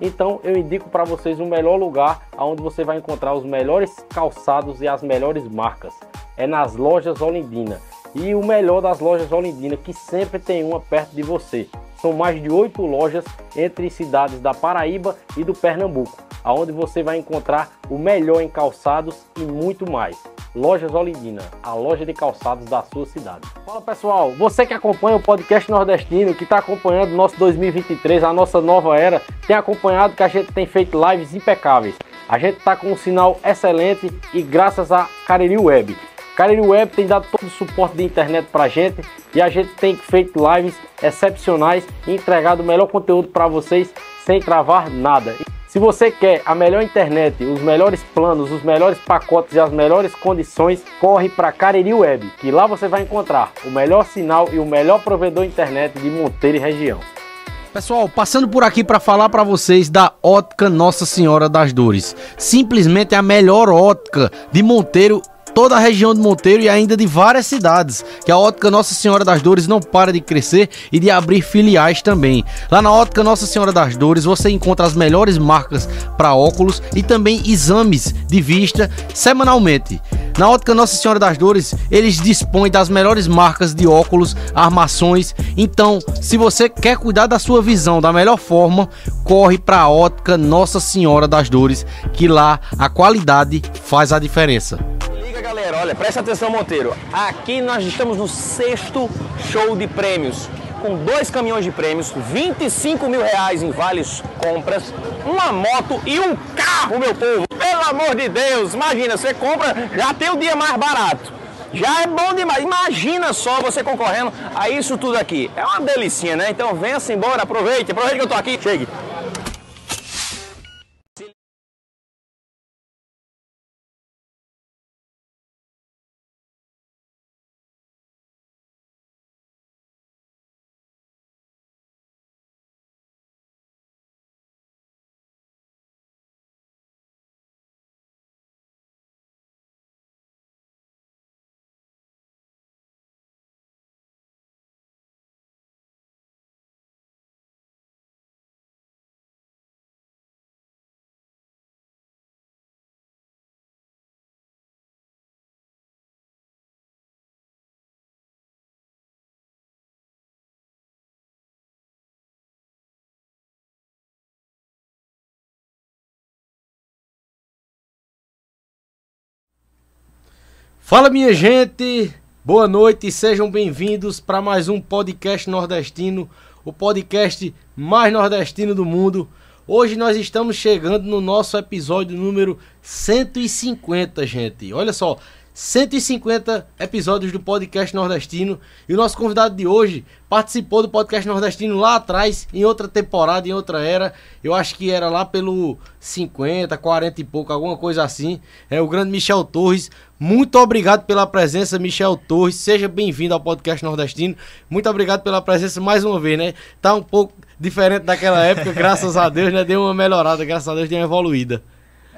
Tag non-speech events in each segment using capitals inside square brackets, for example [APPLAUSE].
Então eu indico para vocês o melhor lugar onde você vai encontrar os melhores calçados e as melhores marcas. É nas lojas Olindina. E o melhor das lojas Olindina, que sempre tem uma perto de você. São mais de oito lojas entre cidades da Paraíba e do Pernambuco, aonde você vai encontrar o melhor em calçados e muito mais. Lojas Olindina, a loja de calçados da sua cidade. Fala pessoal, você que acompanha o podcast nordestino, que está acompanhando o nosso 2023, a nossa nova era, tem acompanhado que a gente tem feito lives impecáveis. A gente está com um sinal excelente e graças a Cariri Web. Cariri Web tem dado todo o suporte de internet para a gente e a gente tem feito lives excepcionais e entregado o melhor conteúdo para vocês sem travar nada. Se você quer a melhor internet, os melhores planos, os melhores pacotes e as melhores condições, corre para Cariri Web, que lá você vai encontrar o melhor sinal e o melhor provedor internet de Monteiro e região. Pessoal, passando por aqui para falar para vocês da Ótica Nossa Senhora das Dores. Simplesmente a melhor ótica de Monteiro toda a região de Monteiro e ainda de várias cidades, que a Ótica Nossa Senhora das Dores não para de crescer e de abrir filiais também. Lá na Ótica Nossa Senhora das Dores você encontra as melhores marcas para óculos e também exames de vista semanalmente. Na Ótica Nossa Senhora das Dores, eles dispõem das melhores marcas de óculos, armações. Então, se você quer cuidar da sua visão da melhor forma, corre para a Ótica Nossa Senhora das Dores, que lá a qualidade faz a diferença olha, presta atenção, Monteiro. Aqui nós estamos no sexto show de prêmios, com dois caminhões de prêmios, 25 mil reais em vales compras, uma moto e um carro, meu povo. Pelo amor de Deus, imagina, você compra, já tem o dia mais barato. Já é bom demais. Imagina só você concorrendo a isso tudo aqui. É uma delicinha, né? Então venha-se embora, aproveite, aproveite que eu tô aqui. Chegue. Fala minha gente, boa noite e sejam bem-vindos para mais um podcast nordestino, o podcast mais nordestino do mundo. Hoje nós estamos chegando no nosso episódio número 150, gente. Olha só, 150 episódios do podcast nordestino. E o nosso convidado de hoje participou do podcast nordestino lá atrás, em outra temporada, em outra era. Eu acho que era lá pelo 50, 40 e pouco, alguma coisa assim. É o grande Michel Torres. Muito obrigado pela presença, Michel Torres. Seja bem-vindo ao podcast nordestino. Muito obrigado pela presença mais uma vez, né? Tá um pouco diferente daquela época, [LAUGHS] graças a Deus, né? Deu uma melhorada, graças a Deus, deu uma evoluída.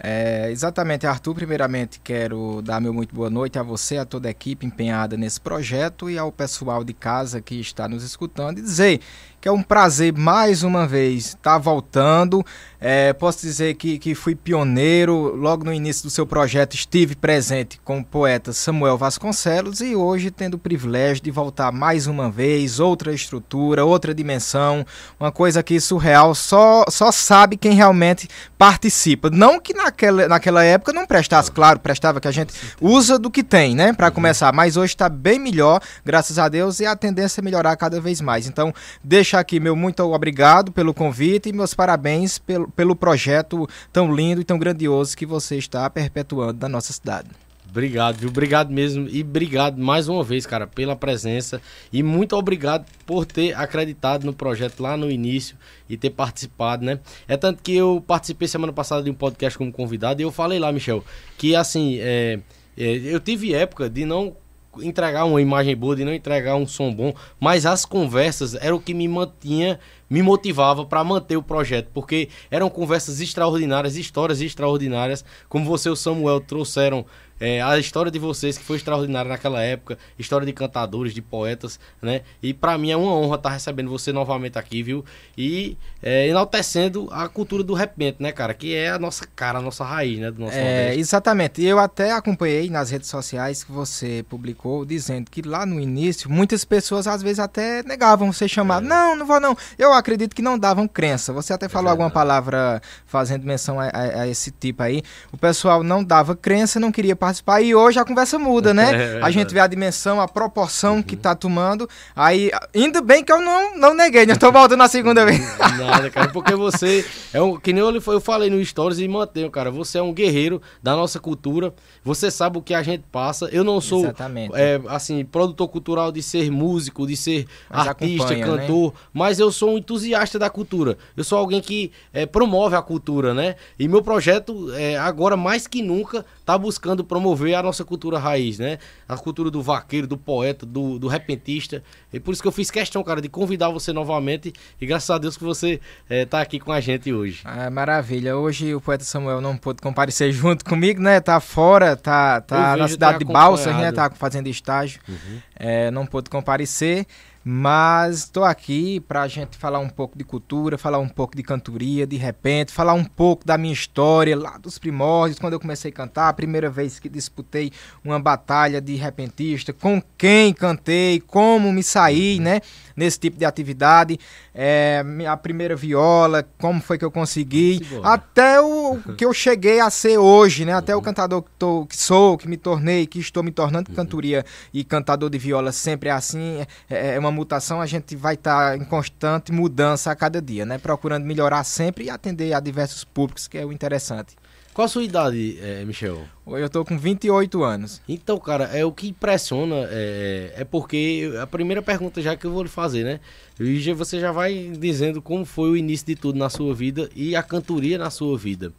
É, exatamente, Arthur. Primeiramente, quero dar meu muito boa noite a você, a toda a equipe empenhada nesse projeto e ao pessoal de casa que está nos escutando e dizer que é um prazer mais uma vez estar tá voltando. É, posso dizer que, que fui pioneiro, logo no início do seu projeto estive presente com o poeta Samuel Vasconcelos e hoje tendo o privilégio de voltar mais uma vez, outra estrutura, outra dimensão, uma coisa que surreal só, só sabe quem realmente participa. Não que naquela, naquela época não prestasse, claro, prestava que a gente usa do que tem, né, para começar, mas hoje está bem melhor, graças a Deus, e a tendência é melhorar cada vez mais. Então, deixa deixar aqui meu muito obrigado pelo convite e meus parabéns pelo, pelo projeto tão lindo e tão grandioso que você está perpetuando na nossa cidade. Obrigado, viu? Obrigado mesmo. E obrigado mais uma vez, cara, pela presença. E muito obrigado por ter acreditado no projeto lá no início e ter participado, né? É tanto que eu participei semana passada de um podcast como convidado e eu falei lá, Michel, que assim, é, É, eu tive época de não entregar uma imagem boa, de não entregar um som bom, mas as conversas eram o que me mantinha, me motivava para manter o projeto, porque eram conversas extraordinárias, histórias extraordinárias, como você e o Samuel trouxeram é, a história de vocês que foi extraordinária naquela época, história de cantadores, de poetas, né? E para mim é uma honra estar tá recebendo você novamente aqui, viu? E é, enaltecendo a cultura do repente, né, cara? Que é a nossa cara, a nossa raiz, né? Do nosso é, exatamente. Eu até acompanhei nas redes sociais que você publicou dizendo que lá no início muitas pessoas às vezes até negavam ser chamado. É. Não, não vou não. Eu acredito que não davam crença. Você até falou alguma palavra fazendo menção a, a, a esse tipo aí. O pessoal não dava crença, não queria participar participar. E hoje a conversa muda, né? [LAUGHS] É, a gente vê a dimensão, a proporção uhum. que tá tomando. Aí, ainda bem que eu não, não neguei, né? Tô voltando na segunda vez. [LAUGHS] Nada, cara, porque você é um. Que nem eu, eu falei no Stories e mantenho, cara. Você é um guerreiro da nossa cultura. Você sabe o que a gente passa. Eu não sou, é, assim, produtor cultural de ser músico, de ser mas artista, né? cantor, né? mas eu sou um entusiasta da cultura. Eu sou alguém que é, promove a cultura, né? E meu projeto, é, agora mais que nunca, tá buscando promover a nossa cultura raiz, né? A cultura do vaqueiro, do poeta, do, do repentista. E por isso que eu fiz questão, cara, de convidar você novamente. E graças a Deus que você é, tá aqui com a gente hoje. Ah, maravilha. Hoje o poeta Samuel não pôde comparecer [LAUGHS] junto comigo, né? Tá fora, tá, tá na cidade de Balsas, né? Tá fazendo estágio. Uhum. É, não pôde comparecer. Mas estou aqui para a gente falar um pouco de cultura, falar um pouco de cantoria, de repente, falar um pouco da minha história lá dos primórdios, quando eu comecei a cantar, a primeira vez que disputei uma batalha de repentista, com quem cantei, como me saí, né? nesse tipo de atividade. É, a primeira viola, como foi que eu consegui, até o [LAUGHS] que eu cheguei a ser hoje, né? Até o cantador que, tô, que, sou, que me tornei, que estou me tornando uhum. cantoria e cantador de viola sempre é assim, é, é uma mutação, a gente vai estar tá em constante mudança a cada dia, né? Procurando melhorar sempre e atender a diversos públicos, que é o interessante. Qual a sua idade, é, Michel? Eu tô com 28 anos. Então, cara, é o que impressiona é, é porque a primeira pergunta já que eu vou lhe fazer, né? E você já vai dizendo como foi o início de tudo na sua vida e a cantoria na sua vida.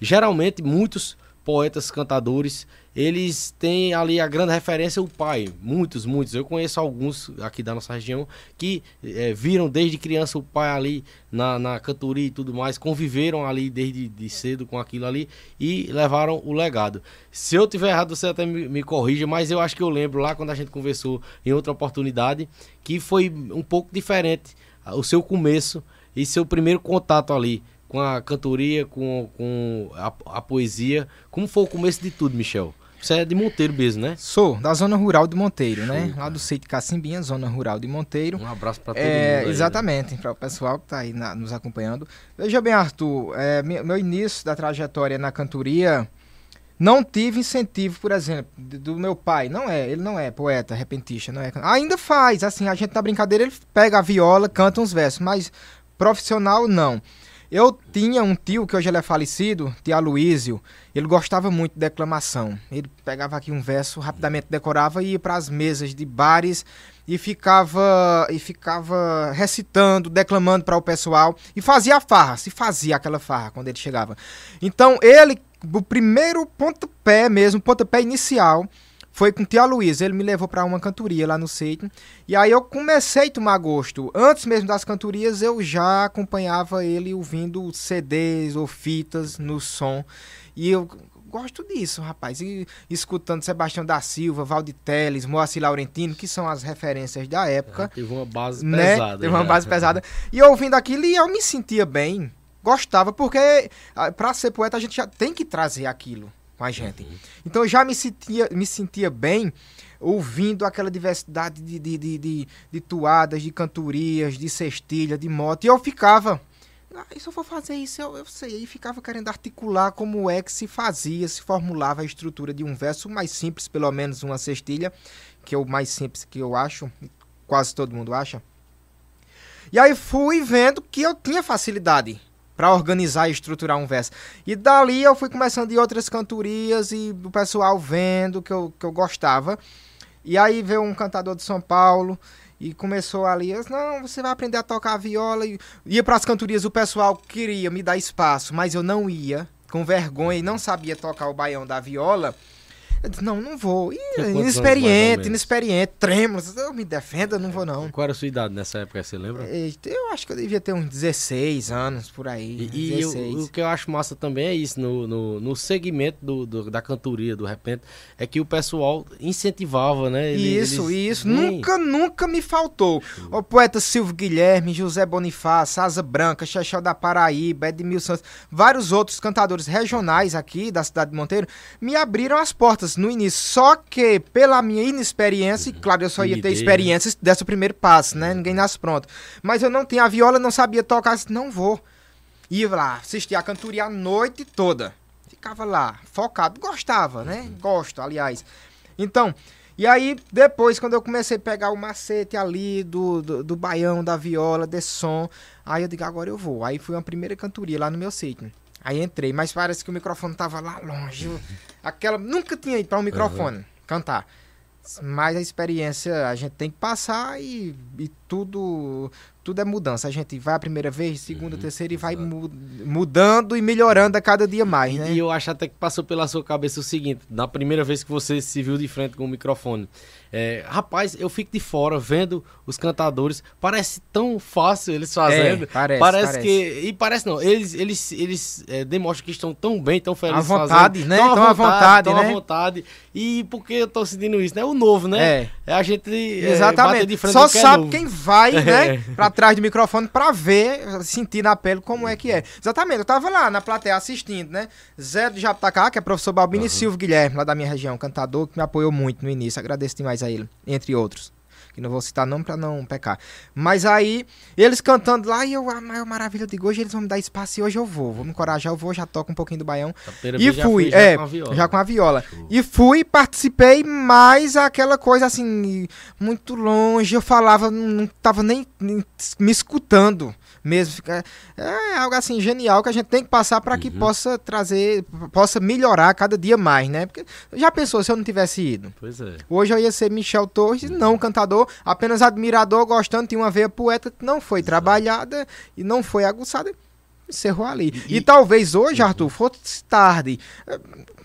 Geralmente, muitos poetas, cantadores, eles têm ali a grande referência o pai. Muitos, muitos. Eu conheço alguns aqui da nossa região que é, viram desde criança o pai ali na, na cantoria e tudo mais, conviveram ali desde de cedo com aquilo ali e levaram o legado. Se eu tiver errado, você até me, me corrija, mas eu acho que eu lembro lá quando a gente conversou em outra oportunidade que foi um pouco diferente o seu começo e seu primeiro contato ali com a cantoria, com, com a, a, poesia. Como foi o começo de tudo, Michel? Você é de Monteiro mesmo, né? Sou, da zona rural de Monteiro, né? Show, né? Lá do sítio Cacimbinha, zona rural de Monteiro. Um abraço para todo é, mundo. Aí, exatamente, né? para o pessoal que está aí na, nos acompanhando. Veja bem, Arthur, é, meu início da trajetória na cantoria não tive incentivo, por exemplo, do meu pai. Não é, ele não é poeta, repentista, não é. Ainda faz, assim, a gente na brincadeira ele pega a viola, canta uns versos, mas profissional não. Eu tinha um tio que hoje ele é falecido, tio Aloísio. Ele gostava muito de declamação. Ele pegava aqui um verso, rapidamente decorava e ia para as mesas de bares e ficava e ficava recitando, declamando para o pessoal e fazia farra, se fazia aquela farra quando ele chegava. Então ele, o primeiro pontapé mesmo, pontapé inicial, foi com o Tia Luiz. Ele me levou para uma cantoria lá no Seito. E aí eu comecei a tomar gosto. Antes mesmo das cantorias, eu já acompanhava ele ouvindo CDs ou fitas no som. E eu gosto disso, rapaz. E escutando Sebastião da Silva, Valdir Teles, Moacir Laurentino, que são as referências da época. É, teve uma base né? pesada. Teve uma base pesada. E ouvindo aquilo, eu me sentia bem. Gostava, porque ah, para ser poeta a gente já tem que trazer aquilo com a gente. Uhum. Então eu já me sentia, me sentia bem ouvindo aquela diversidade de, de, de, de, de toadas, de cantorias, de cestilha, de moto. E eu ficava. Ah, se eu for fazer isso, eu, eu sei. E ficava querendo articular como é que se fazia, se formulava a estrutura de um verso mais simples, pelo menos uma cestilha, que é o mais simples que eu acho, quase todo mundo acha. E aí fui vendo que eu tinha facilidade para organizar e estruturar um verso. E dali eu fui começando em outras cantorias e o pessoal vendo que eu, que eu gostava. E aí veio um cantador de São Paulo e começou ali, eu disse, não, você vai aprender a tocar viola. E ia para as cantorias, o pessoal queria me dar espaço, mas eu não ia, com vergonha e não sabia tocar o baião da viola. Eu disse, não, não vou. E, inexperiente, inexperiente, trêmulo. Eu me defenda, não vou não. Qual era a sua idade nessa época, você lembra? Eu acho que eu devia ter uns 16 anos por aí. E, e o- 16. o, que eu acho massa também é isso, no, no, no segmento do, do- da cantoria, do repente, é que o pessoal incentivava, né? Ele- Isso, eles isso. Nunca, nunca me faltou. O poeta Silvio Guilherme, José Bonifácio, Asa Branca, Chechel da Paraíba, Edmilson Santos, vários outros cantadores regionais aqui da cidade de Monteiro, me abriram as portas no início. Só que, pela minha inexperiência, e claro, eu só ia ter Timidez, né? experiência desse primeiro passo, né? Ninguém nasce pronto. Mas eu não tinha a viola, não sabia tocar, disse, não vou. Ia lá, assistia a cantoria a noite toda. Ficava lá, focado. Gostava, né? Gosto, aliás. Então, e aí, depois, quando eu comecei a pegar o macete ali do, do, do baião, da viola, desse som, aí eu digo, agora eu vou. Aí foi uma primeira cantoria lá no meu sítio. Aí entrei, mas parece que o microfone tava lá longe. Aquela. Nunca tinha ido para um microfone cantar. Mas a experiência a gente tem que passar e, e tudo tudo é mudança. A gente vai a primeira vez, segunda, terceira e vai mu- mudando e melhorando a cada dia mais, né? E eu acho até que passou pela sua cabeça o seguinte, na primeira vez que você se viu de frente com o microfone. É, rapaz, eu fico de fora vendo os cantadores, parece tão fácil eles fazendo. É, parece, parece. que. E parece não, eles, eles, eles é, demonstram que estão tão bem, tão felizes. À vontade, fazendo, né? Tão Tão à vontade, tão né? à vontade. E por que eu tô sentindo isso? né? É o novo, né? É. É a gente. é, Exatamente. Só é sabe novo. quem vai, né, É. [LAUGHS] pra trás do microfone pra ver, sentir na pele como é que é. Exatamente. Eu tava lá na plateia assistindo, né? Zé do Japitacá, que é professor Balbino, e Silvio Guilherme, lá da minha região, cantador, que me apoiou muito no início. Agradeço demais a ele, entre outros. Que não vou citar nome pra não pecar. Mas aí, eles cantando lá, e eu, a maior maravilha, eu digo, hoje eles vão me dar espaço e hoje eu vou. Vou me encorajar, eu vou, já toco um pouquinho do baião. E fui, já é, com a viola. já com a viola. E fui, participei, mas aquela coisa assim, muito longe, eu falava, não, tava nem me escutando mesmo. Fica- É algo assim genial que a gente tem que passar para Uhum. que possa trazer, possa melhorar cada dia mais, né? Porque já pensou se eu não tivesse ido? Pois é. Hoje eu ia ser Michel Torres, não cantador, apenas admirador, gostando, tinha uma veia poeta que não foi trabalhada e não foi aguçada. Encerrou ali. E, E- talvez hoje, Arthur, fosse tarde.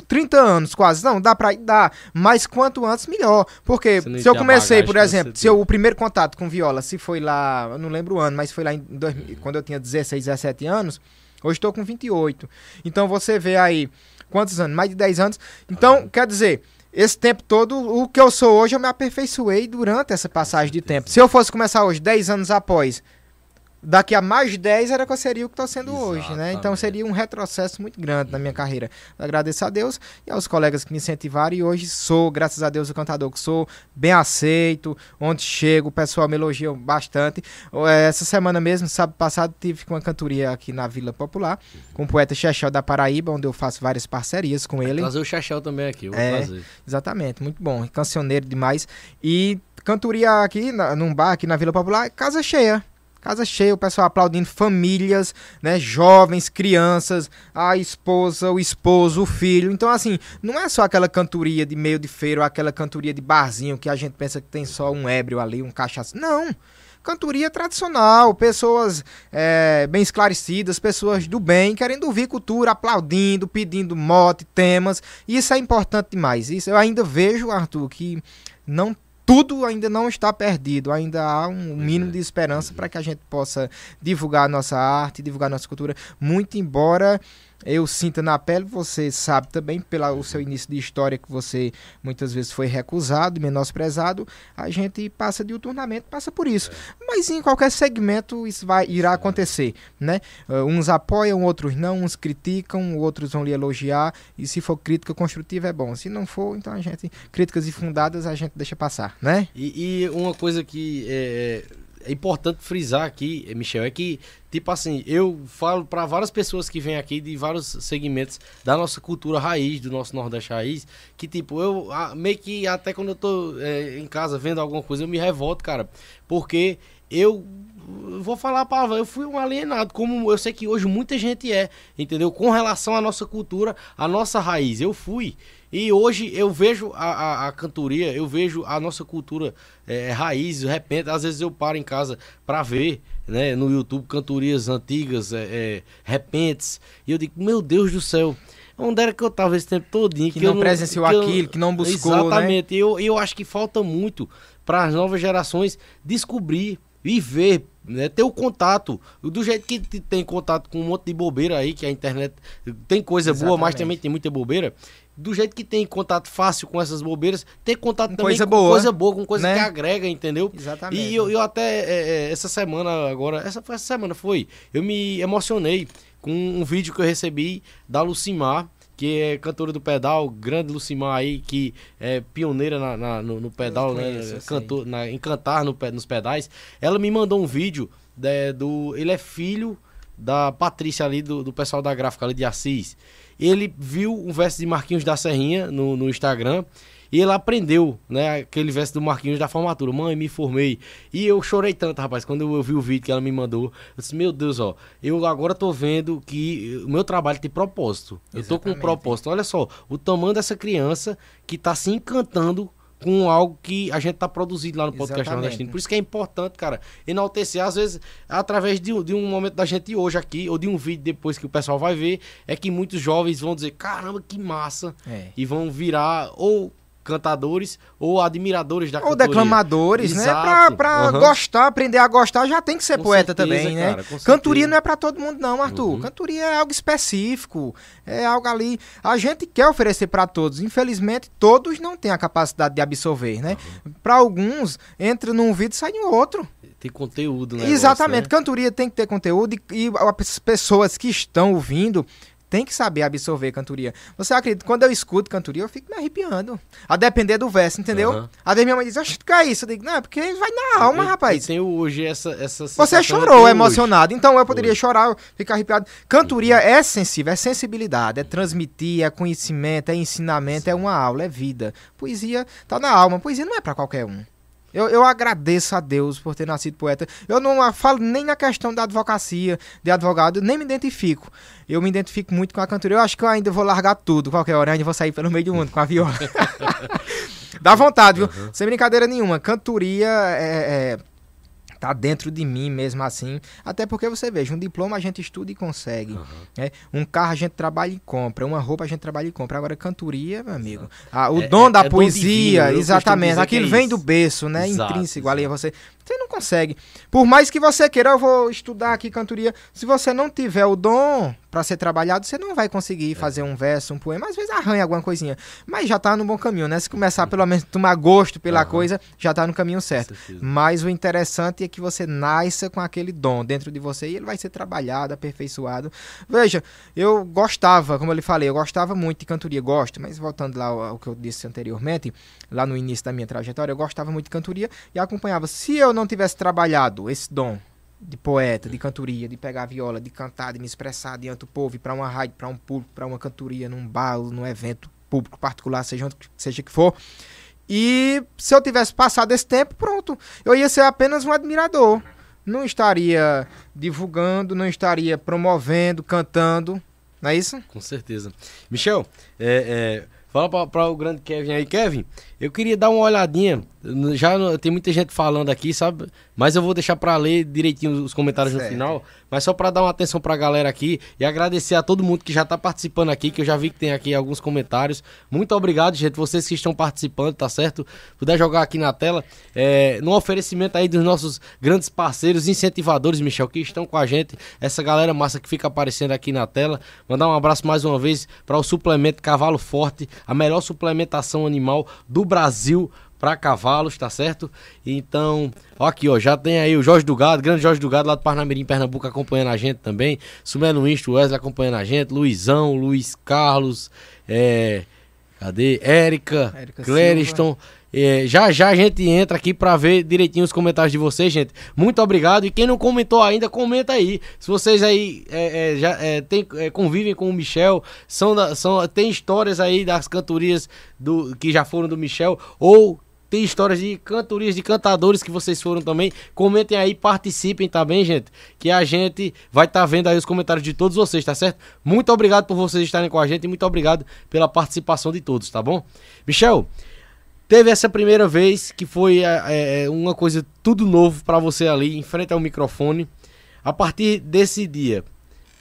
Eh, 30 anos quase. Não, dá pra ir, dá. Mas quanto antes, melhor. Porque se eu comecei, por exemplo, se eu, o primeiro contato com viola, se foi lá, eu não lembro o ano, mas foi lá em dois quando eu tinha 16, 17 anos, hoje estou com 28. Então você vê aí, quantos anos? Mais de 10 anos. Então, quer dizer, esse tempo todo, o que eu sou hoje, eu me aperfeiçoei durante essa passagem de tempo. Se eu fosse começar hoje, 10 anos após, daqui a mais de 10 era que eu seria o que estou sendo hoje, né? Então Exatamente. seria um retrocesso muito grande na minha carreira. Eu agradeço a Deus e aos colegas que me incentivaram e hoje sou, graças a Deus, o cantador que sou, bem aceito, onde chego, o pessoal me elogia bastante. Eh, Essa semana mesmo, sábado passado, tive uma cantoria aqui na Vila Popular, com o poeta Chechel da Paraíba, onde eu faço várias parcerias com ele. Trazer o Chachel também aqui, vou É. trazer. Exatamente, muito bom. Cancioneiro demais. E cantoria aqui, na, num bar aqui na Vila Popular, casa cheia. Casa cheia, o pessoal aplaudindo famílias, né? Jovens, crianças, a esposa, o esposo, o filho. Então, assim, não é só aquela cantoria de meio de feira ou aquela cantoria de barzinho que a gente pensa que tem só um ébrio ali, um cachaça. Não! Cantoria tradicional, pessoas é, bem esclarecidas, pessoas do bem, querendo ouvir cultura, aplaudindo, pedindo mote, temas. Isso é importante demais. Isso eu ainda vejo, Arthur, que não tudo ainda não está perdido, ainda há um mínimo de esperança para que a gente possa divulgar a nossa arte, divulgar a nossa cultura, muito embora eu sinta na pele, você sabe também, pelo seu início de história, que você muitas vezes foi recusado, menosprezado, a gente passa de diuturnamente, passa por isso. Mas em qualquer segmento isso vai, irá acontecer, né? Uh, uns apoiam, outros não, uns criticam, outros vão lhe elogiar, e se for crítica construtiva é bom. Se não for, então a gente, críticas infundadas a gente deixa passar, né? E, e uma coisa que é, é importante frisar aqui, Michel, é que, tipo assim, eu falo para várias pessoas que vêm aqui de vários segmentos da nossa cultura raiz, do nosso Nordeste raiz, que, tipo, eu ah, meio que até quando eu tô eh, em casa vendo alguma coisa, eu me revolto, cara, porque eu vou falar a palavra, eu fui um alienado, como eu sei que hoje muita gente é, entendeu? Com relação à nossa cultura, à nossa raiz, eu fui. E hoje eu vejo a, a, a cantoria, eu vejo a nossa cultura é, raiz, de repente, às vezes eu paro em casa pra ver, né, no YouTube, cantorias antigas, é, é, repentes, e eu digo, meu Deus do céu, Onde era que eu tava esse tempo todinho? Que, que não presenciou que aquilo, eu... que não buscou, né? Exatamente. Né? Eu, eu acho que falta muito para as novas gerações descobrir e ver, né, ter o contato. Do jeito que tem contato com um monte de bobeira aí, que a internet tem coisa Exatamente. boa, mas também tem muita bobeira. Do jeito que tem contato fácil com essas bobeiras, ter contato com também coisa com boa, coisa boa, com coisa né? que agrega, entendeu? Exatamente. E eu, eu até, é, é, essa semana agora, essa, essa semana foi, eu me emocionei com um vídeo que eu recebi da Lucimar, que é cantora do pedal, grande Lucimar aí, que é pioneira na, na no, no, pedal, conheço, né? Cantor, na, em cantar no, nos pedais. Ela me mandou um vídeo de, do. Ele é filho da Patrícia ali, do, do pessoal da gráfica ali de Assis. Ele viu um verso de Marquinhos da Serrinha no, no Instagram e ele aprendeu, né, aquele verso do Marquinhos da formatura. Mãe, me formei. E eu chorei tanto, rapaz, quando eu vi o vídeo que ela me mandou. Eu disse, meu Deus, ó, eu agora tô vendo que o meu trabalho tem propósito. Eu tô com um propósito. Olha só, o tamanho dessa criança que tá se encantando com algo que a gente tá produzindo lá no podcast Exatamente. nordestino. Por isso que é importante, cara, enaltecer, às vezes, através de, de, um momento da gente hoje aqui, ou de um vídeo depois que o pessoal vai ver, é que muitos jovens vão dizer, caramba, que massa, é. e vão virar, ou cantadores ou admiradores da Ou declamadores, né? Exato. né? Pra, pra uhum. gostar, aprender a gostar, já tem que ser com poeta certeza, também, né? Cantoria não é para todo mundo não, Arthur. Uhum. Cantoria é algo específico, é algo ali. A gente quer oferecer para todos. Infelizmente, todos não têm a capacidade de absorver, né? Uhum. Para alguns, entra num vídeo e sai no outro. Tem conteúdo, né? Exatamente. Né? Cantoria tem que ter conteúdo e, e as pessoas que estão ouvindo tem que saber absorver cantoria. Você acredita, quando eu escuto cantoria, eu fico me arrepiando. A depender do verso, entendeu? Uhum. Aí minha mãe diz, acho que é isso. Eu digo, não, é porque vai na alma, eu, rapaz. Eu tenho hoje essa, essa Você chorou emocionado, hoje. então eu poderia hoje. chorar, ficar arrepiado. Cantoria é sensível, é sensibilidade, é transmitir, é conhecimento, é ensinamento, Sim. é uma aula, é vida. Poesia tá na alma, poesia não é para qualquer um. Eu, eu agradeço a Deus por ter nascido poeta. Eu não falo nem na questão da advocacia, de advogado, nem me identifico. Eu me identifico muito com a cantora. Eu acho que eu ainda vou largar tudo, qualquer hora, ainda vou sair pelo meio do mundo com a viola. [LAUGHS] Dá vontade, viu? Uhum. Sem brincadeira nenhuma. Cantoria é, é tá dentro de mim mesmo assim. Até porque você veja, um diploma a gente estuda e consegue. Uhum. Né? Um carro a gente trabalha e compra, uma roupa a gente trabalha e compra. Agora, cantoria, meu amigo. Ah, o é, dom é, da é poesia, divino, exatamente. Aquilo é vem do berço, né? Exato, Intrínseco ali. Você, você não consegue. Por mais que você queira, eu vou estudar aqui cantoria. Se você não tiver o dom, para ser trabalhado, você não vai conseguir é. fazer um verso, um poema, às vezes arranha alguma coisinha, mas já tá no bom caminho, né? Se começar pelo menos tomar gosto pela uhum. coisa, já tá no caminho certo. Mas o interessante é que você nasça com aquele dom dentro de você e ele vai ser trabalhado, aperfeiçoado. Veja, eu gostava, como eu lhe falei, eu gostava muito de cantoria, gosto, mas voltando lá ao, ao que eu disse anteriormente, lá no início da minha trajetória, eu gostava muito de cantoria e acompanhava. Se eu não tivesse trabalhado esse dom de poeta, de cantoria, de pegar a viola, de cantar, de me expressar diante do povo, para uma rádio, para um público, para uma cantoria, num bar, num evento público particular, seja seja que for. E se eu tivesse passado esse tempo, pronto, eu ia ser apenas um admirador. Não estaria divulgando, não estaria promovendo, cantando, não é isso? Com certeza. Michel, é, é, fala para o grande Kevin aí, Kevin. Eu queria dar uma olhadinha. Já tem muita gente falando aqui, sabe? Mas eu vou deixar para ler direitinho os comentários certo. no final. Mas só para dar uma atenção para a galera aqui e agradecer a todo mundo que já tá participando aqui, que eu já vi que tem aqui alguns comentários. Muito obrigado, gente, vocês que estão participando, tá certo? Puder jogar aqui na tela. É, no oferecimento aí dos nossos grandes parceiros, incentivadores, Michel, que estão com a gente. Essa galera massa que fica aparecendo aqui na tela. Mandar um abraço mais uma vez para o suplemento Cavalo Forte, a melhor suplementação animal do Brasil para cavalos, tá certo? Então, ó aqui, ó, já tem aí o Jorge Dugado, grande Jorge Dugado lá do Parnamirim, Pernambuco, acompanhando a gente também. Sumelo Insto, Wesley acompanhando a gente, Luizão, Luiz Carlos, é, cadê? Érica, Clériston. É, já já a gente entra aqui para ver direitinho os comentários de vocês, gente. Muito obrigado. E quem não comentou ainda, comenta aí. Se vocês aí é, é, já é, tem, é, convivem com o Michel, são, são tem histórias aí das cantorias do, que já foram do Michel, ou tem histórias de cantorias de cantadores que vocês foram também. Comentem aí, participem, tá bem, gente? Que a gente vai estar tá vendo aí os comentários de todos vocês, tá certo? Muito obrigado por vocês estarem com a gente e muito obrigado pela participação de todos, tá bom? Michel, Teve essa primeira vez que foi é, é uma coisa tudo novo para você ali, em frente ao microfone. A partir desse dia,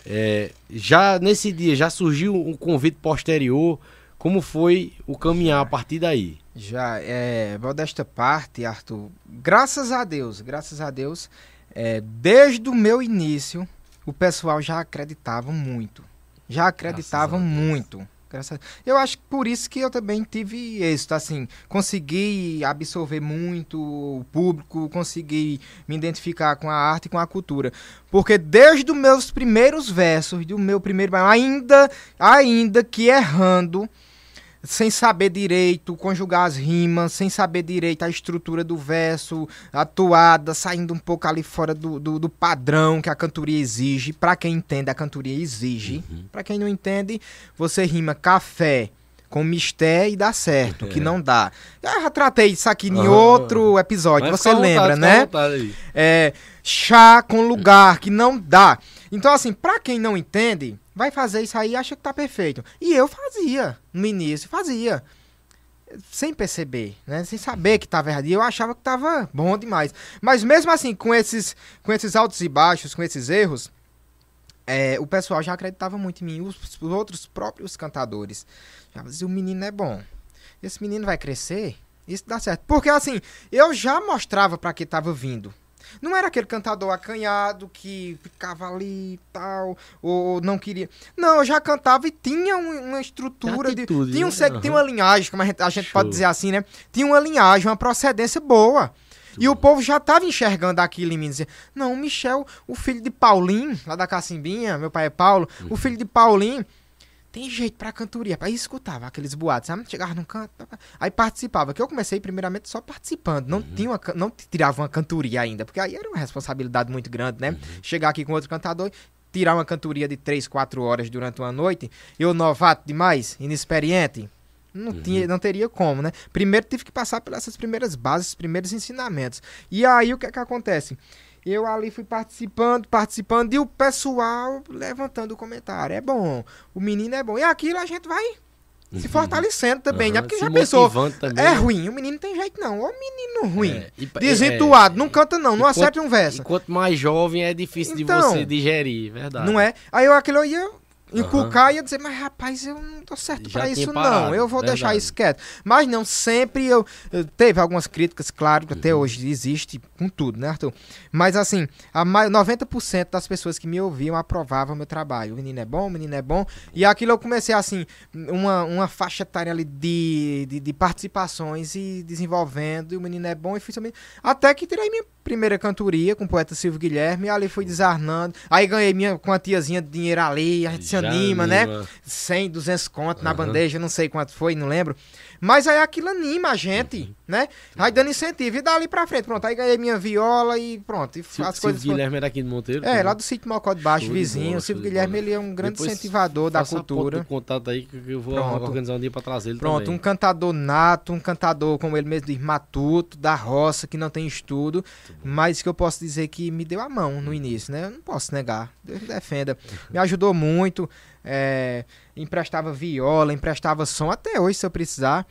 É, já nesse dia, já surgiu um convite posterior? Como foi o caminhar a partir daí? Já, é, modesta parte, Arthur, graças a Deus, graças a Deus, é, desde o meu início, o pessoal já acreditava muito. Já acreditavam muito. Graças. Eu acho que por isso que eu também tive êxito, assim, consegui absorver muito o público, consegui me identificar com a arte e com a cultura. Porque desde os meus primeiros versos, do meu primeiro, ainda, ainda que errando, sem saber direito conjugar as rimas, sem saber direito a estrutura do verso, a toada, saindo um pouco ali fora do, do, do padrão que a cantoria exige. Para quem entende, a cantoria exige. Uhum. Para quem não entende, você rima café com misté e dá certo, é. que não dá. Eu já tratei isso aqui em outro episódio, você lembra, vontade, né? É, chá com lugar, que não dá. Então, assim, para quem não entende, vai fazer isso aí acha que tá perfeito. E eu fazia no início, fazia. Sem perceber, né? Sem saber que tava errado. E eu achava que tava bom demais. Mas mesmo assim, com esses, com esses altos e baixos, com esses erros, é, o pessoal já acreditava muito em mim. Os, os outros próprios cantadores. Já diziam, o menino é bom. Esse menino vai crescer. Isso dá certo. Porque assim, eu já mostrava para que tava vindo. Não era aquele cantador acanhado que ficava ali e tal, ou não queria. Não, eu já cantava e tinha uma estrutura atitude, de. Tinha, um, né? tinha uma linhagem, como a gente, a gente pode dizer assim, né? Tinha uma linhagem, uma procedência boa. E o povo já estava enxergando aquilo em mim. Dizia, não, o Michel, o filho de Paulinho, lá da Cacimbinha, meu pai é Paulo, uhum. o filho de Paulinho, tem jeito pra cantoria. Aí escutava aqueles boatos, sabe? Chegava num canto, aí participava. Que eu comecei primeiramente só participando. Não, uhum. tinha uma, não tirava uma cantoria ainda, porque aí era uma responsabilidade muito grande, né? Uhum. Chegar aqui com outro cantador, tirar uma cantoria de 3, 4 horas durante uma noite, eu novato demais, inexperiente. Não, uhum. tinha, não teria como, né? Primeiro tive que passar pelas primeiras bases, primeiros ensinamentos. E aí o que é que acontece? Eu ali fui participando, participando, e o pessoal levantando o comentário. É bom, o menino é bom. E aquilo a gente vai se uhum. fortalecendo também, uhum. né? Porque já pensou, também, é né? ruim, o menino tem jeito não. Ô menino ruim, é, e, desentuado, é, não canta não, não acerta um verso. Enquanto mais jovem é difícil então, de você digerir, verdade. Não é? Aí eu aquilo ia inculcar uhum. e ia dizer, mas rapaz, eu não tô certo para isso parado, não, eu vou verdade. deixar isso quieto. Mas não, sempre eu, eu teve algumas críticas, claro, que uhum. até hoje existe com tudo, né, Arthur? Mas assim, a 90% das pessoas que me ouviam aprovavam meu trabalho. O menino é bom, o menino é bom. E aquilo eu comecei assim, uma, uma faixa etária ali de, de, de participações e desenvolvendo, e o menino é bom, e fui também. Até que tirei minha primeira cantoria com o poeta Silvio Guilherme, e ali fui desarnando. Aí ganhei minha quantiazinha de dinheiro ali, a gente se anima, anima, né? 100, 200 conto uhum. na bandeja, não sei quanto foi, não lembro. Mas aí aquilo anima a gente, uhum. né? Aí dando incentivo. E dali pra frente, pronto. Aí ganhei minha viola e pronto. E as coisas. O Guilherme era aqui de Monteiro? É, lá do sítio Mocó de Baixo, vizinho. o Silvio Guilherme, ele é um grande Depois incentivador da cultura. contato aí que eu vou pronto. organizar um dia pra trazer ele Pronto, também. um cantador nato, um cantador, como ele mesmo diz, matuto, da roça, que não tem estudo, mas que eu posso dizer que me deu a mão no início, né? Eu não posso negar. Deus me defenda. Me ajudou muito. É, emprestava viola, emprestava som, até hoje, se eu precisar.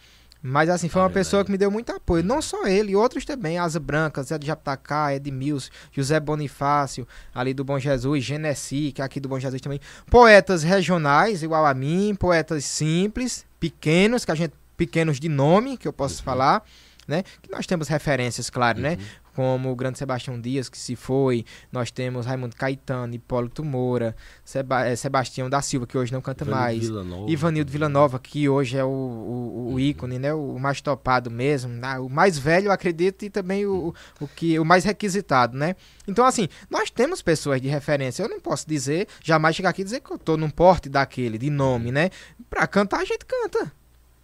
Mas assim, foi uma pessoa que me deu muito apoio. Não só ele, outros também. Asa Branca, Zé de Japtacá, Edmilson, José Bonifácio, ali do Bom Jesus, Genesi, que é aqui do Bom Jesus também. Poetas regionais, igual a mim, poetas simples, pequenos, que a gente. pequenos de nome, que eu posso uhum. falar. Né? Que nós temos referências, claro, né? uhum. né? como o grande Sebastião Dias, que se foi, nós temos Raimundo Caetano, Hipólito Moura, Seba é, Sebastião da Silva, que hoje não canta Ivanildo mais, Villanova, Ivanildo Villanova, que hoje é o, o, o uhum. ícone, né, o mais topado mesmo, né? o mais velho, acredito, e também o, o, que, o mais requisitado, né? Então, assim, nós temos pessoas de referência, eu não posso dizer, jamais chegar aqui e dizer que eu tô num porte daquele, de nome, né? Pra cantar, a gente canta.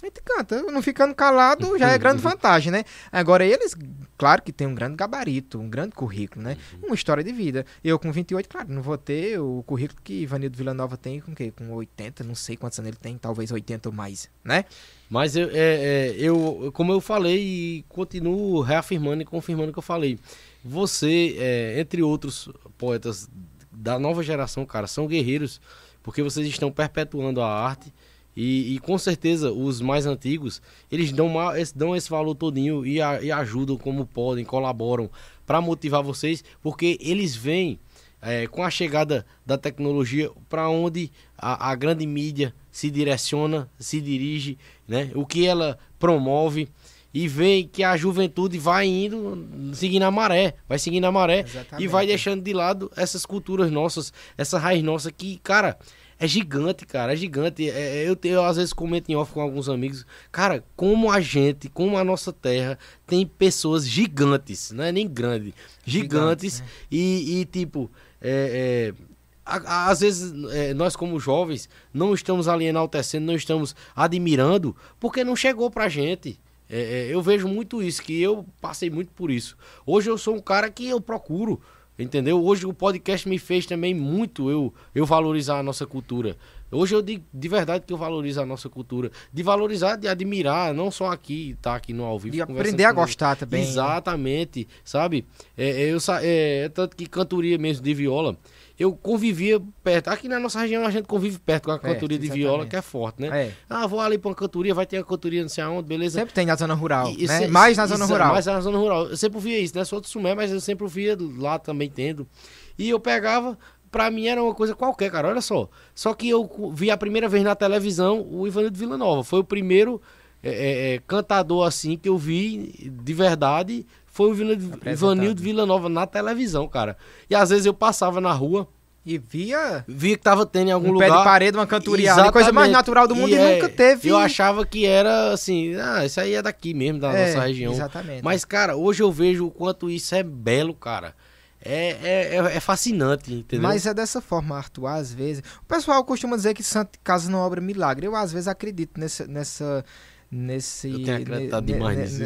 A gente canta, não ficando calado já é grande [LAUGHS] vantagem, né? Agora eles, claro que tem um grande gabarito, um grande currículo, né? Uhum. Uma história de vida. Eu com 28, claro, não vou ter o currículo que Ivanildo Villanova tem com quê? Com 80, não sei quantos anos ele tem, talvez 80 ou mais, né? Mas eu, é, é, eu como eu falei e continuo reafirmando e confirmando o que eu falei. Você, é, entre outros poetas da nova geração, cara, são guerreiros porque vocês estão perpetuando a arte e, e, com certeza os mais antigos, eles dão, uma, eles dão esse valor todinho e, a, e ajudam como podem, colaboram para motivar vocês, porque eles veem é, com a chegada da tecnologia, para onde a, a, grande mídia se direciona, se dirige, né? o que ela promove e vê que a juventude vai indo seguindo a maré, vai seguindo a maré Exatamente. e vai deixando de lado essas culturas nossas, essa raiz nossa que, cara, é gigante, cara, é gigante. É, é eu, eu às vezes comento em off com alguns amigos, cara, como a gente, como a nossa terra tem pessoas gigantes, não é nem grande, gigantes, Gigante, né? e, e, tipo, é, é às vezes é, nós como jovens não estamos ali enaltecendo, não estamos admirando, porque não chegou pra gente. É, eu vejo muito isso, que eu passei muito por isso. Hoje eu sou um cara que eu procuro, entendeu? Hoje o podcast me fez também muito eu, eu valorizar a nossa cultura. Hoje eu digo de verdade que eu valorizo a nossa cultura. De valorizar, de admirar, não só aqui, tá aqui no ao vivo. De aprender a gostar também. Exatamente, sabe? É, é eu, é, tanto que cantoria mesmo de viola eu convivia perto. Aqui na nossa região a gente convive perto com a perto, cantoria de exatamente. viola, que é forte, né? É. Ah, vou ali pra uma cantoria, vai ter uma cantoria não sei aonde, beleza? Sempre tem na zona rural, e, né? mais na zona rural. Mais na zona rural. Eu sempre via isso, né? Sou de Sumé, mas eu sempre via lá também tendo. E eu pegava, pra mim era uma coisa qualquer, cara, olha só. Só que eu vi a primeira vez na televisão o Ivanildo Vila Nova. Foi o primeiro é, é, é cantador assim que eu vi de verdade foi o Ivanildo Vila Nova na televisão, cara. E às vezes eu passava na rua. E via. Via que tava tendo em algum um lugar. pé de parede, uma cantoria. Coisa mais natural do mundo e, e é, nunca teve. Eu achava que era assim, ah, isso aí é daqui mesmo, da é, nossa região. Exatamente. Mas, cara, hoje eu vejo o quanto isso é belo, cara. É, é, é, é, fascinante, entendeu? Mas é dessa forma, Arthur, às vezes. O pessoal costuma dizer que Santa Casa não obra milagre. Eu, às vezes, acredito nessa, nessa, nesse.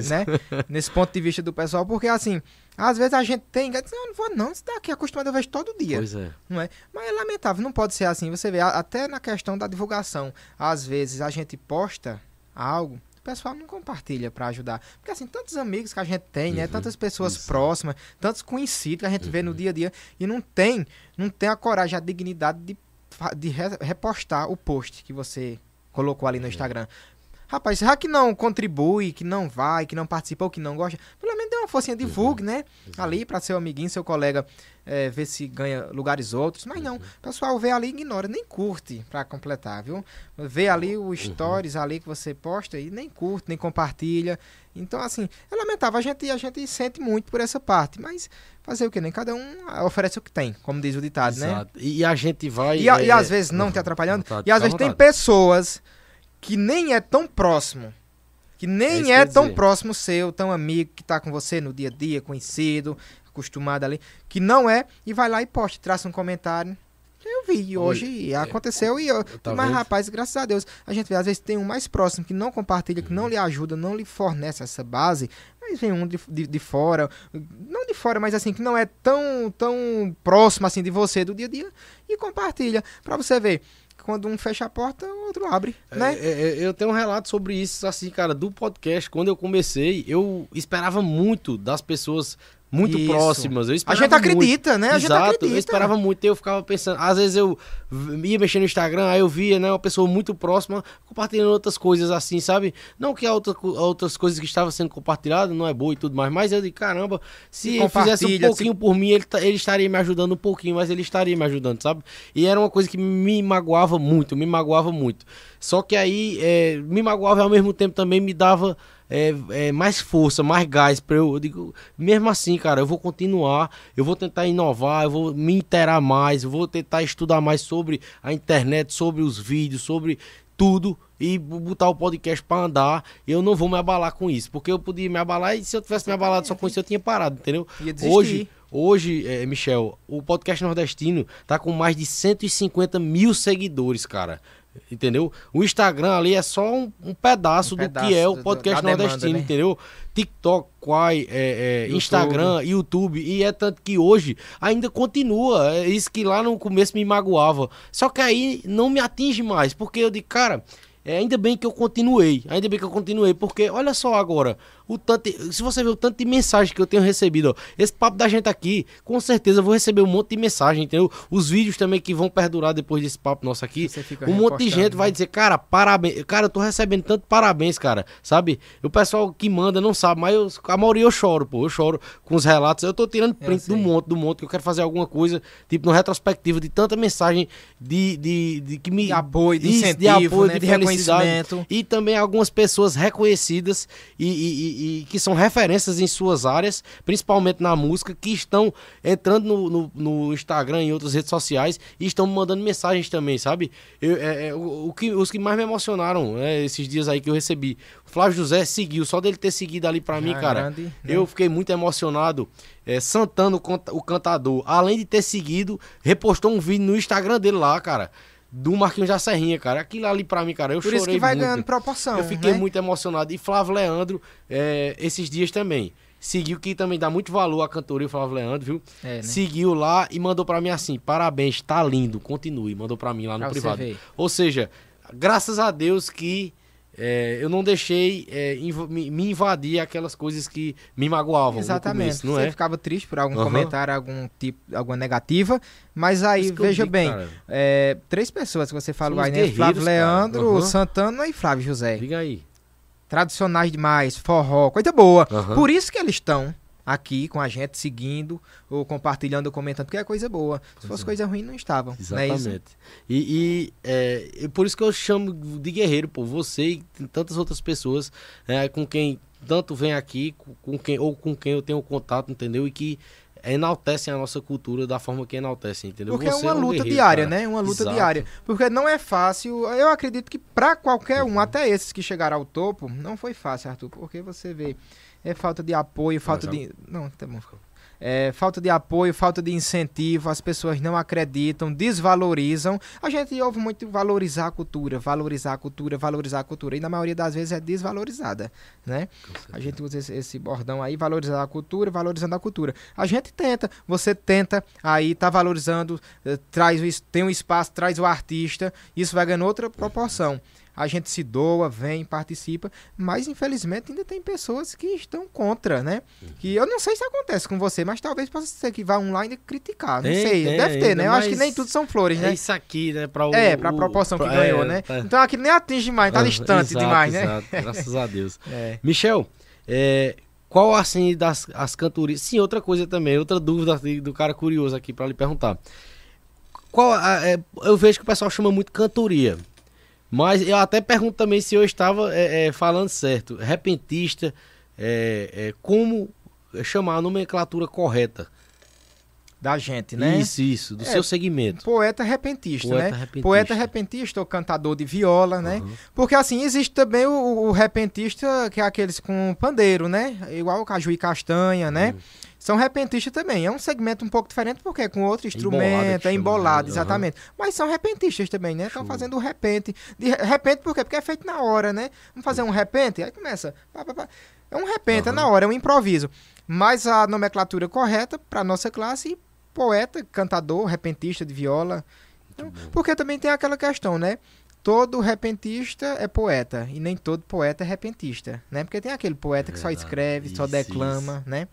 Né? [LAUGHS] nesse ponto de vista do pessoal, porque assim, às vezes a gente tem, diz, não, não vou não, isso daqui é acostumado a ver todo dia. Pois é. Não é? Mas é lamentável, não pode ser assim. Você vê, até na questão da divulgação, às vezes a gente posta algo, o pessoal não compartilha para ajudar. Porque assim, tantos amigos que a gente tem, né? uhum, né? Tantas pessoas isso. próximas, tantos conhecidos que a gente uhum. vê no uhum. dia a dia e não tem, não tem a coragem, a dignidade de, de repostar o post que você colocou ali no é. Rapaz, será que não contribui, que não vai, que não participa ou que não gosta, pelo menos dê uma forcinha, divulgue, uhum. né? Uhum. Ali para seu amiguinho, seu colega, é, ver se ganha lugares outros. Mas não, o pessoal vê ali e ignora, nem curte para completar, viu? Vê ali o uhum. stories ali que você posta e nem curte, nem compartilha. Então, assim, é lamentável. A gente, a gente sente muito por essa parte, mas fazer o que? Nem cada um oferece o que tem, como diz o ditado, né? Exato. né? E a gente vai. E, é... e às vezes não te atrapalhando, e às vezes tem pessoas que nem é tão próximo, que nem é, é tão dizer. próximo seu, tão amigo que tá com você no dia a dia, conhecido, acostumado ali, que não é, e vai lá e posta, traça um comentário. Eu vi hoje, é, aconteceu e eu. Tá mas, vendo? rapaz, graças a Deus, a gente vê, às vezes tem um mais próximo que não compartilha, que não lhe ajuda, não lhe fornece essa base, mas vem um de, de, de, fora, não de fora, mas assim, que não é tão, tão próximo assim de você do dia a dia, e compartilha. Pra você ver quando um fecha a porta, o outro abre, é, né? É, é, eu tenho um relato sobre isso, assim, cara, do podcast. Quando eu comecei, eu esperava muito das pessoas muito Isso. próximas. Eu a gente acredita, muito. né? A Exato, gente acredita. eu esperava muito. Eu ficava pensando, às vezes eu ia mexendo no Instagram, aí eu via, né, uma pessoa muito próxima compartilhando outras coisas assim, sabe? Não que a outra, outras coisas que estavam sendo compartilhadas não é boa e tudo mais, mas eu digo, caramba, se ele fizesse um pouquinho se... por mim, ele, ele estaria me ajudando um pouquinho, mas ele estaria me ajudando, sabe? E era uma coisa que me magoava muito, me magoava muito. Só que aí é, me magoava e ao mesmo tempo também me dava é, é, mais força, mais gás para eu, eu. digo, mesmo assim, cara, eu vou continuar, eu vou tentar inovar, eu vou me interar mais, eu vou tentar estudar mais sobre a internet, sobre os vídeos, sobre tudo e botar o podcast para andar. Eu não vou me abalar com isso, porque eu podia me abalar e se eu tivesse me abalado só com isso eu tinha parado, entendeu? Hoje, hoje, é, Michel, o podcast nordestino tá com mais de 150 mil seguidores, cara. Entendeu? O Instagram ali é só um, um pedaço, um do que é o podcast do, nordestino, demanda, né? entendeu? TikTok, Quai, é, é, YouTube. Instagram, YouTube. E é tanto que hoje ainda continua. É isso que lá no começo me magoava. Só que aí não me atinge mais. Porque eu digo, cara, é, ainda bem que eu continuei, ainda bem que eu continuei, porque olha só agora, o tanto, se você ver o tanto de mensagem que eu tenho recebido, ó, esse papo da gente aqui, com certeza eu vou receber um monte de mensagem, entendeu? Os vídeos também que vão perdurar depois desse papo nosso aqui, um monte de gente né? vai dizer, cara, parabéns, cara, eu tô recebendo tanto parabéns, cara, sabe? O pessoal que manda não sabe, mas eu, a maioria eu choro, pô, eu choro com os relatos, eu tô tirando print do monte, do monte, que eu quero fazer alguma coisa, tipo, no retrospectivo de tanta mensagem de, de, de que me... De apoio, de incentivo, de, apoio, né? de, de reconhecimento. E também algumas pessoas reconhecidas e, e, e, que são referências em suas áreas, principalmente na música, que estão entrando no, no, no Instagram e outras redes sociais e estão me mandando mensagens também, sabe? Eu, é, é, o, o, que, os que mais me emocionaram né, esses dias aí que eu recebi. O Flávio José seguiu, só dele ter seguido ali para mim, cara. Grande, né? Eu fiquei muito emocionado. É, Santana, o cantador, além de ter seguido, repostou um vídeo no Instagram dele lá, cara do Marquinhos da Serrinha, cara. Aquilo ali pra mim, cara, eu Por chorei isso que vai muito. ganhando proporção, Eu fiquei né? muito emocionado. E Flávio Leandro, é, esses dias também. Seguiu que também dá muito valor à cantoria, o Flávio Leandro, viu? É, né? Seguiu lá e mandou para mim assim: parabéns, tá lindo, continue. Mandou para mim lá no pra privado. Ou seja, graças a Deus que é, eu não deixei é, inv me, invadir aquelas coisas que me magoavam. Exatamente. Começo, não Você é? ficava triste por algum uhum. comentário, algum tipo, alguma negativa, mas aí veja digo, bem, é, três pessoas que você falou aí, né? Flávio Leandro, uhum. Santana e Flávio José. Diga aí. Tradicionais demais, forró, coisa boa. Uhum. Por isso que eles estão aqui com a gente, seguindo, ou compartilhando, ou comentando, porque é coisa boa. Se fosse coisa ruim, não estavam. É Exatamente. Né e, e é, por isso que eu chamo de guerreiro, pô, você e tantas outras pessoas é, com quem tanto vem aqui, com quem, ou com quem eu tenho contato, entendeu? E que enaltecem a nossa cultura da forma que enaltecem, entendeu? Porque é Você é uma luta diária, cara. né? Uma luta Exato. diária. Porque não é fácil. Eu acredito que para qualquer um, até esses que chegaram ao topo, não foi fácil, Arthur. Porque você vê é falta de apoio, falta de. Não, tá bom. É, falta de apoio, falta de incentivo, as pessoas não acreditam, desvalorizam. A gente ouve muito valorizar a cultura, valorizar a cultura, valorizar a cultura. E na maioria das vezes é desvalorizada, né? A gente usa esse, esse, bordão aí, valorizar a cultura, valorizando a cultura. A gente tenta, você tenta aí, tá valorizando, eh, traz o, tem um espaço, traz o artista, isso vai ganhando outra proporção a gente se doa, vem, participa, mas infelizmente ainda tem pessoas que estão contra, né? Uhum. Que eu não sei se acontece com você, mas talvez possa ser que vá online criticar, não tem, sei, tem, deve ter, né? Eu acho que nem tudo são flores, né? É isso aqui, né? Pra o, é, pra proporção que ganhou, é, né? Tá. Então aqui nem atinge mais, tá distante exato, demais, né? Exato, graças a Deus. [LAUGHS] É. Michel, é, qual assim das as cantorias? Sim, outra coisa também, outra dúvida do cara curioso aqui para lhe perguntar. Qual, é, eu vejo que o pessoal chama muito cantoria. Mas eu até pergunto também se eu estava é, é, falando certo. Repentista, é, é como chamar a nomenclatura correta? Da gente, né? Isso, isso, do é, seu segmento. Poeta repentista, poeta né? Repentista. Poeta repentista ou cantador de viola, né? Uhum. Porque assim, existe também o, o, repentista, que é aqueles com pandeiro, né? Igual o caju e castanha, né? Uhum. São repentistas também. É um segmento um pouco diferente, porque é com outro instrumento, é embolado, exatamente. Uhum. Mas são repentistas também, né? Estão fazendo o repente. De repente, por quê? Porque é feito na hora, né? Vamos fazer um repente? Aí começa. Pá, pá, pá. É um repente, uhum. é na hora, é um improviso. Mas a nomenclatura correta para nossa classe, poeta, cantador, repentista de viola. Então, porque também tem aquela questão, né? todo repentista é poeta e nem todo poeta é repentista, né? Porque tem aquele poeta que só escreve, isso, só declama, isso. né?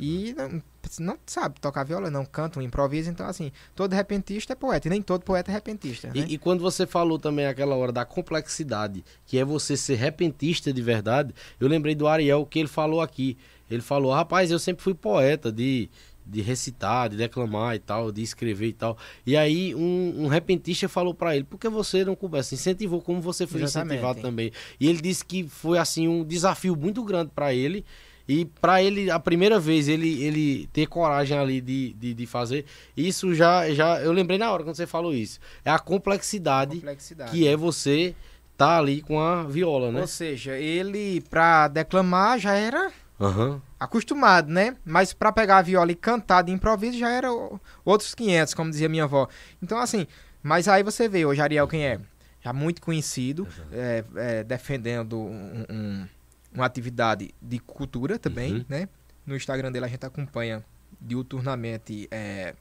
E não, não, sabe tocar viola, não canta, um improviso. Então, assim, todo repentista é poeta. E nem todo poeta é repentista. E, né? e, quando você falou também aquela hora da complexidade, que é você ser repentista de verdade, eu lembrei do Ariel que ele falou aqui. Ele falou, rapaz, eu sempre fui poeta de, de recitar, de declamar e tal, de escrever e tal. E aí um, um repentista falou para ele, por que você não começa? Incentivou como você foi Exatamente. incentivado também. E ele disse que foi assim um desafio muito grande para ele e para ele, a primeira vez, ele, ele ter coragem ali de, de, de, fazer, isso já, já. Eu lembrei na hora quando você falou isso. É a complexidade, complexidade. que é você tá ali com a viola, né? Ou seja, ele, pra declamar, já era uhum. acostumado, né? Mas para pegar a viola e cantar de improviso já era outros 500, como dizia minha avó. Então, assim, mas aí você vê hoje Ariel quem é? Já muito conhecido, é, é, defendendo um, um uma atividade de cultura também, uhum. né? No Instagram dele a gente acompanha diuturnamente é,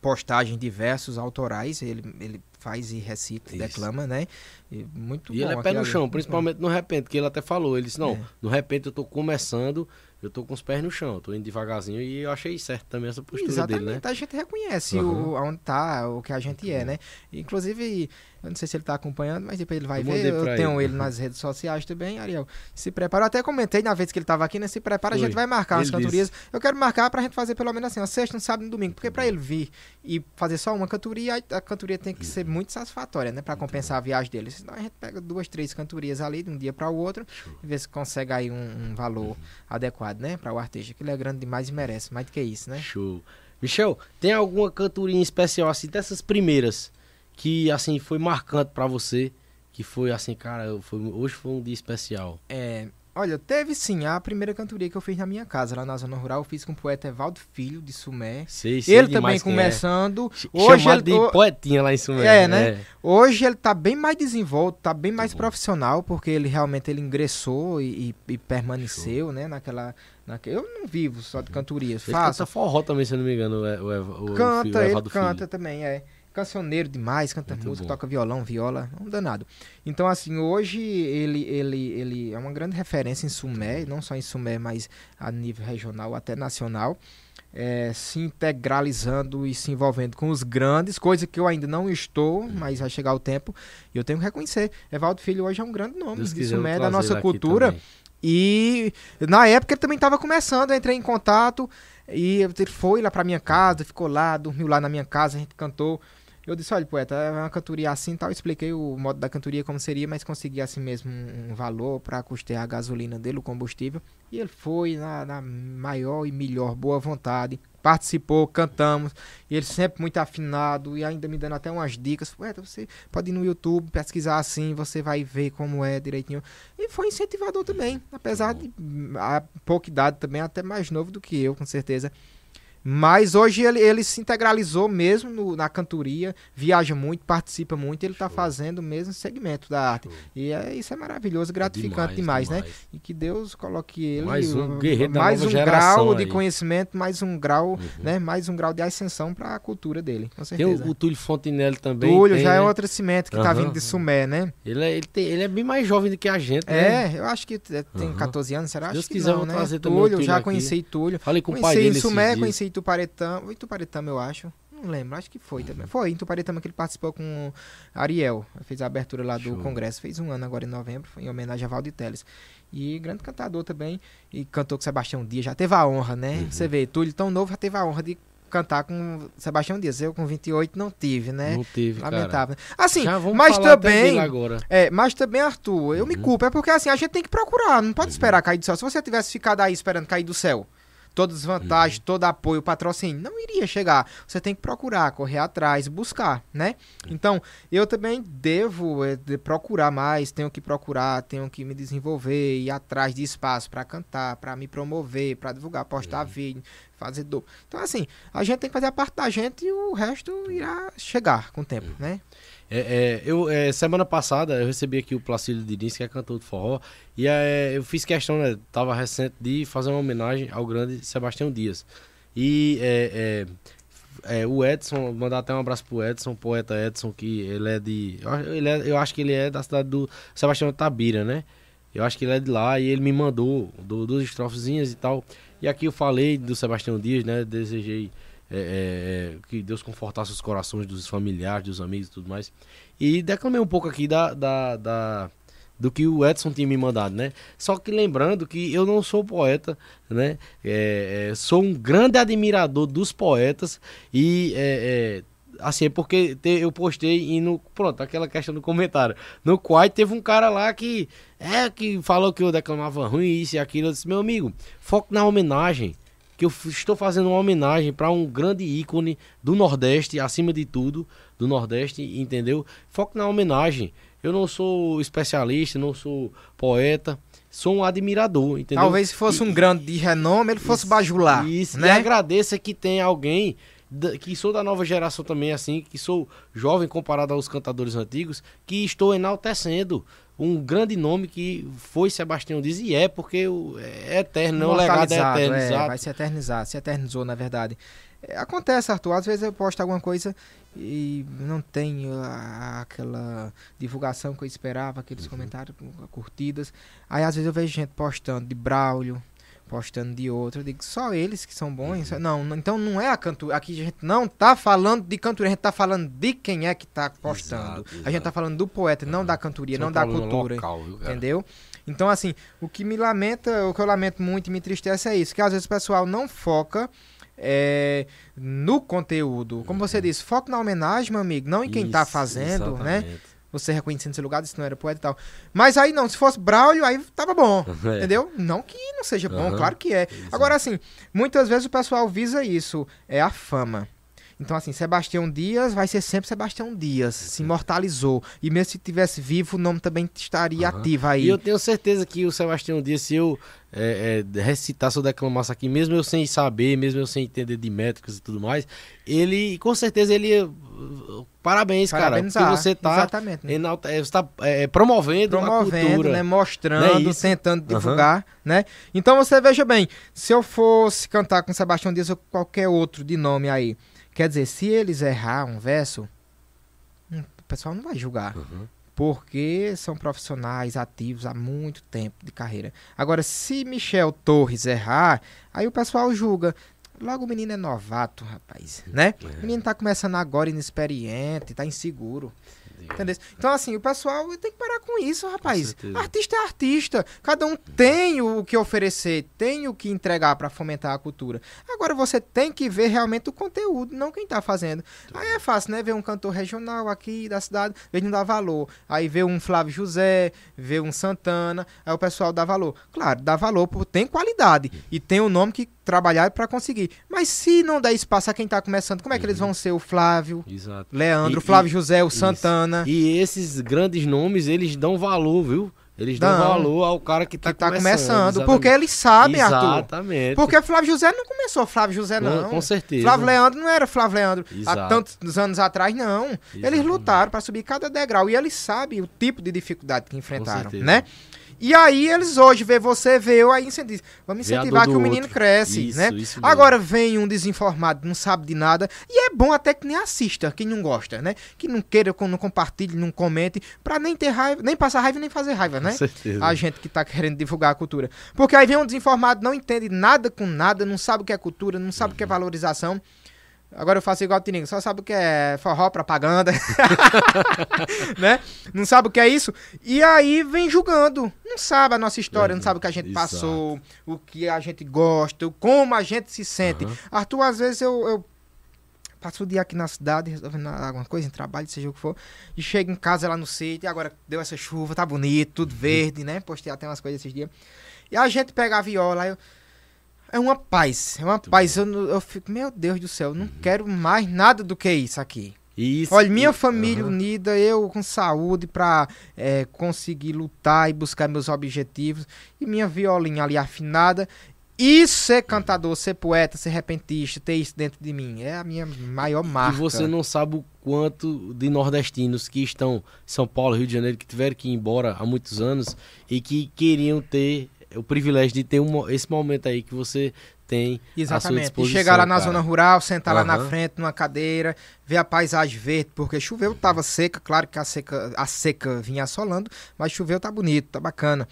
postagens diversos autorais. Ele, ele faz e recita, Isso. declama, né? E muito E bom. ele é pé no chão, principalmente no repente, que ele até falou. Ele disse, não, É. no repente eu tô começando, eu tô com os pés no chão, tô indo devagarzinho e eu achei certo também essa postura Exatamente, dele, né? a gente reconhece Aham. o, onde tá, o que a gente é, né? Inclusive, eu não sei se ele tá acompanhando, mas depois ele vai Eu ver. Eu tenho ele. ele. nas redes sociais também, Ariel. Se prepara. Eu até comentei na vez que ele tava aqui, né? Se prepara, a Foi. gente vai marcar Ele cantorias. Eu quero marcar pra gente fazer pelo menos assim, ó, sexta, no sábado e domingo. Porque pra ele vir e fazer só uma cantoria, a- a cantoria tem que ser muito satisfatória, né? Pra compensar a viagem dele. Senão a gente pega duas, três cantorias ali, de um dia pra o outro, e vê se consegue aí um, um valor adequado, né? Pra o artista. Que ele é grande demais e merece. Mais do que isso, né? Show. Michel, tem alguma cantoria especial, assim, dessas primeiras, que, assim, foi marcante pra você? Que foi, assim, cara, foi- hoje foi um dia especial. É, olha, teve sim a primeira cantoria que eu fiz na minha casa, lá na zona rural. Eu fiz com o poeta Evaldo Filho, de Sumé. Sei, sei Ele também é. começando. Ch- Hoje Chamado ele, de poetinha lá em Sumé. É, né? hoje ele tá bem mais desenvolto, tá bem mais bom. profissional, porque ele realmente ele ingressou e, e- e permaneceu, né? Naquela, naque- Eu não vivo só de cantorias, Ele faço. canta forró também, se eu não me engano, o, E- o, Eva- o, Canta, o ele canta também, é. Cancioneiro demais, canta Muito música, bom. toca violão, viola, um danado. Então, assim, hoje ele, ele, ele é uma grande referência em Sumé, não só em Sumé, mas a nível regional, até nacional, é, se integralizando e se envolvendo com os grandes, coisa que eu ainda não estou, Uhum. mas vai chegar o tempo, e eu tenho que reconhecer. Evaldo Filho hoje é um grande nome Deus de Sumé, da nossa cultura. também. E na época ele também estava começando, eu entrei em contato e ele foi lá pra minha casa, ficou lá, dormiu lá na minha casa, a gente cantou. Eu disse, olha, poeta, é uma cantoria assim tal. Eu expliquei o modo da cantoria como seria, mas consegui assim mesmo um, valor para custear a gasolina dele, o combustível. E ele foi na, na maior e melhor boa vontade. Participou, cantamos. E ele sempre muito afinado e ainda me dando até umas dicas. Poeta, você pode ir no YouTube, pesquisar assim, você vai ver como é direitinho. E foi incentivador também, apesar de hum, a pouca idade também, até mais novo do que eu, com certeza. Mas hoje ele, ele se integralizou mesmo no- na cantoria, viaja muito, participa muito, ele está fazendo o mesmo segmento da arte. Show. E é, isso é maravilhoso, gratificante Demais, demais, né? demais. E que Deus coloque ele Mais um guerreiro mais um grau de aí. conhecimento, mais um grau, Uhum. né? Mais um grau de ascensão para a cultura dele, com Tem certeza. o, o Túlio Fontinelli também. Túlio tem, já é né? outro cimento que tá Aham. vindo de Sumé, né? Ele é, ele, tem- ele é bem mais jovem do que a gente, né? É, eu acho que é, tem Aham. 14 anos, será? Se Deus acho que quiser, não, né? Túlio, já aqui. conheci Túlio. Falei com o pai Conheci dele Sumé, dias. Conheci Ituparetama. Ituparetama, eu acho. Não lembro, acho que foi também. Foi em Ituparetama que ele participou com o Ariel. Fez a abertura lá do Show. congresso. Fez um ano agora em novembro, foi em homenagem a Valdir Teles. E grande cantador também. E cantou com Sebastião Dias. Já teve a honra, né? Uhum. Você vê, Túlio tão novo já teve a honra de cantar com Sebastião Dias. Eu com 28 não tive, né? Não cara. Lamentável. Assim, Já vamos mas também. agora. É, mas também, Arthur, eu me Uhum. culpo. É porque assim, a gente tem que procurar, não pode esperar cair do céu. Se você tivesse ficado aí esperando cair do céu, todas as vantagens, Uhum. todo apoio, patrocínio, não iria chegar. Você tem que procurar, correr atrás, buscar, né? Então, eu também devo é, de procurar mais, tenho que procurar, tenho que me desenvolver, ir atrás de espaço para cantar, para me promover, para divulgar, postar Uhum. vídeo, fazer do. Então, assim, a gente tem que fazer a parte da gente e o resto irá chegar com o tempo, Uhum. né? É, é, eu, é, semana passada eu recebi aqui o Placílio Diniz, que é cantor de forró, e é, eu fiz questão, né, tava recente, de fazer uma homenagem ao grande Sebastião Dias. E é, é, o Edson, mandar até um abraço pro Edson, poeta Edson, que ele é de. Ele eu acho que ele é da cidade do Sebastião Tabira, né? Eu acho que ele é de lá e ele me mandou do- duas estrofezinhas e tal. E aqui eu falei do Sebastião Dias, né? Desejei é, é, é, que Deus confortasse os corações dos familiares, dos amigos e tudo mais. E declamei um pouco aqui da, da, da- do que o Edson tinha me mandado, né? Só que lembrando que eu não sou poeta, né? É, é, sou um grande admirador dos poetas e é, é, assim, é porque te- eu postei e no pronto, aquela questão do comentário. No qual teve um cara lá que é que falou que eu declamava ruim isso e aquilo, eu disse, meu amigo, foco na homenagem que eu estou fazendo uma homenagem para um grande ícone do Nordeste, acima de tudo, do Nordeste, entendeu? Foco na homenagem. Eu não sou especialista, não sou poeta, sou um admirador, entendeu? Talvez se fosse um grande de renome, ele fosse bajular. Isso, e né? agradeça que tem alguém que sou da nova geração também, assim, que sou jovem comparado aos cantadores antigos, que estou enaltecendo um grande nome que foi Sebastião Dias e é, porque o- é eterno, o legado é eterno, é, vai se eternizar, se eternizou, na verdade. É, acontece, Arthur. Às vezes eu posto alguma coisa e não a- aquela divulgação que eu esperava, aqueles comentários, curtidas. Aí às vezes eu vejo gente postando de Braulio, postando de outro. Eu digo, só eles que são bons? Não, não- então não é a cantora. Aqui a gente não tá falando de cantoria, a gente tá falando de quem é que tá postando. Exato, A gente exato. tá falando do poeta, não da cantoria, um não da problema cultura. local, viu? Entendeu? Então, assim, o que me lamenta, o que eu lamento muito e me entristece é isso, que às vezes o pessoal não foca é, no conteúdo. Como você disse, foca na homenagem, meu amigo, não em quem tá Isso, fazendo, né? Você reconhecendo seu lugar, isso não era poeta e tal. Mas aí não, se fosse Braulio, aí tava bom. [LAUGHS] É. Entendeu? Não que não seja bom, Aham. claro que é. Exato. Agora, assim, muitas vezes o pessoal visa isso, é a fama. Então, assim, Sebastião Dias vai ser sempre Sebastião Dias, se imortalizou. E mesmo se tivesse vivo, o nome também estaria Aham. ativo aí. E eu tenho certeza que o Sebastião Dias, se eu é, é, recitasse ou declamasse aqui, mesmo eu sem saber, mesmo eu sem entender de métricas e tudo mais, ele, com certeza, ele uh, Parabéns, cara. Parabenizar, Porque você tá, Exatamente. né? enalta- você tá é, promovendo, a promovendo, cultura. né, mostrando, isso? tentando Aham. divulgar, né? Então você veja bem, se eu fosse cantar com Sebastião Dias ou qualquer outro de nome aí, quer dizer, se eles errar um verso, hum, o pessoal não vai julgar. Uhum. Porque são profissionais ativos há muito tempo de carreira. Agora, se Michel Torres errar, aí o pessoal julga. Logo o menino é novato, rapaz, né? É. O menino tá começando agora, inexperiente, tá inseguro. Entendeu? Então, assim, o pessoal tem que parar com isso, rapaz. certeza. Artista é artista. Cada um tem o que oferecer, tem o que entregar para fomentar a cultura. Agora você tem que ver realmente o conteúdo, não quem tá fazendo. Aí é fácil, né? Ver um cantor regional aqui da cidade, ver não dá valor. Aí ver um Flávio José, ver um Santana, aí o pessoal dá valor. Claro, dá valor porque tem qualidade e tem o nome que trabalhar para conseguir. Mas se não der espaço a quem tá começando, como é que eles vão ser o Flávio, Exato. Leandro, E- Flávio e- José, o isso. Santana? E esses grandes nomes, eles dão valor, viu? Eles dão Dão. valor ao cara que tá, que tá começando. começando, exatamente. porque eles sabem, Arthur. Exatamente. Porque Flávio José não começou Flávio José, Com- não. com certeza. Flávio Leandro não era Flávio Leandro há Exato. tantos anos atrás, não. Eles Exatamente. lutaram para subir cada degrau e eles sabem o tipo de dificuldade que enfrentaram, né? E aí eles hoje vê você, vê eu, aí incentivam. Vamos incentivar que o menino outro. cresce, Isso, né? isso. Agora vem um desinformado, não sabe de nada, e é bom até que nem assista, quem não gosta, né? Que não queira, que não compartilhe, não comente, pra nem ter raiva, nem passar raiva, nem fazer raiva, né? Com certeza. a gente que tá querendo divulgar a cultura. Porque aí vem um desinformado, não entende nada com nada, não sabe o que é cultura, não sabe o que é valorização. Agora eu faço igual o Tininho, só sabe o que é forró, propaganda, [LAUGHS] né? Não sabe o que é isso. E aí vem julgando. Não sabe a nossa história, não sabe o que a gente Exato. passou, o que a gente gosta, como a gente se sente. Aham. Arthur, às vezes eu, eu passo o dia aqui na cidade, resolvendo alguma coisa, em trabalho, seja o que for, e chego em casa lá no sítio, e agora deu essa chuva, tá bonito, tudo verde, né? Postei até umas coisas esses dias. E a gente pega a viola, aí eu... É uma paz, é uma paz. Eu, eu fico, meu Deus do céu, eu não quero mais nada do que isso aqui. Isso, Olha, minha família Aham. unida, eu com saúde pra é, conseguir lutar e buscar meus objetivos. E minha violinha ali afinada. E ser cantador, ser poeta, ser repentista, ter isso dentro de mim. É a minha maior marca. E você não sabe o quanto de nordestinos que estão em São Paulo, Rio de Janeiro, que tiveram que ir embora há muitos anos e que queriam ter o privilégio de ter um, esse momento aí que você tem Exatamente. E chegar lá na cara. zona rural, sentar lá na frente, numa cadeira, ver a paisagem verde, porque choveu, tava seca, claro que a seca, a seca vinha assolando, mas choveu, tá bonito, tá bacana.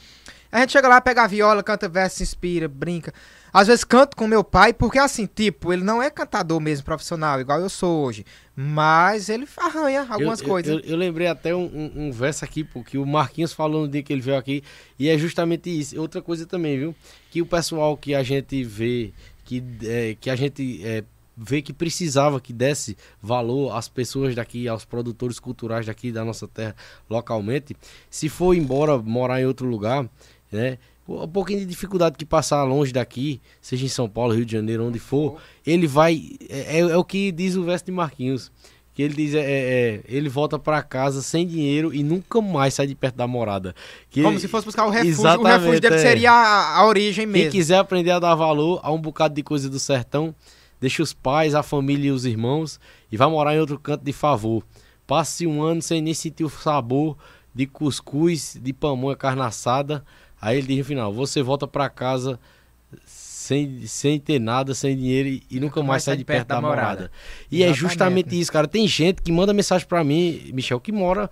A gente chega lá, pega a viola, canta verso, inspira, brinca. Às vezes canto com meu pai, porque assim, tipo, ele não é cantador mesmo profissional, igual eu sou hoje. Mas ele arranha algumas eu, coisas. Eu, eu, eu lembrei até um, um- um verso aqui, porque o Marquinhos falou no dia que ele veio aqui, e é justamente isso. Outra coisa também, viu? Que o pessoal que a gente vê, que, é, que a gente é, vê que precisava que desse valor às pessoas daqui, aos produtores culturais daqui da nossa terra localmente, se for embora morar em outro lugar, né? Um pouquinho de dificuldade que passar longe daqui, seja em São Paulo, Rio de Janeiro, onde for, ele vai. É, é o que diz o verso de Marquinhos. Que ele diz, é, é, ele volta pra casa sem dinheiro e nunca mais sai de perto da morada. Que Como se fosse buscar o refúgio. O refúgio dele é. seria a, a origem Quem mesmo. quiser aprender a dar valor a um bocado de coisa do sertão, deixa os pais, a família e os irmãos e vai morar em outro canto de favor. Passe um ano sem nem sentir o sabor de cuscuz, de pamonha, carne assada. Aí ele diz no final: você volta pra casa sem, sem ter nada, sem dinheiro e, e nunca mais sai de perto da morada. morada. E é Exatamente. justamente isso, cara. Tem gente que manda mensagem pra mim, Michel, que mora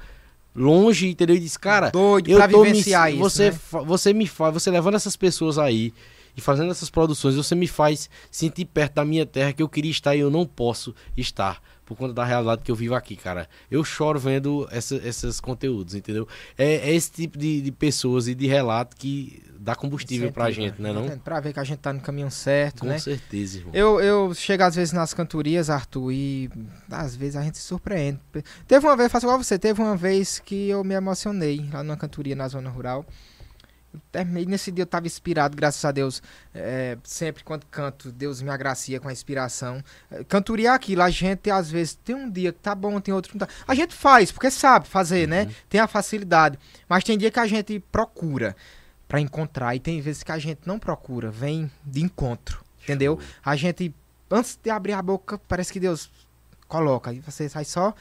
longe, entendeu? E diz, cara, Doido eu pra tô me, vivenciar isso, você, né? você me faz, você levando essas pessoas aí e fazendo essas produções, você me faz sentir perto da minha terra que eu queria estar e eu não posso estar por conta da realidade que eu vivo aqui, cara. Eu choro vendo essa, esses conteúdos, entendeu? É, é esse tipo de, de pessoas e de relato que dá combustível pra Incentiva, gente, né não? Pra ver que a gente tá no caminho certo, Com né? certeza, irmão. Eu, eu chego às vezes nas cantorias, Arthur, e às vezes a gente se surpreende. Teve uma vez, faço igual você, teve uma vez que eu me emocionei lá numa cantoria na zona rural. Terminei, nesse dia eu estava inspirado, graças a Deus. é, sempre quando canto, Deus me agracia com a inspiração. É, Cantoria é aquilo, a gente às vezes tem um dia que tá bom, tem outro que não tá. A gente faz, porque sabe fazer, né? Tem a facilidade. Mas tem dia que a gente procura para encontrar e tem vezes que a gente não procura, vem de encontro, entendeu? A gente, antes de abrir a boca, parece que Deus coloca, e você sai só.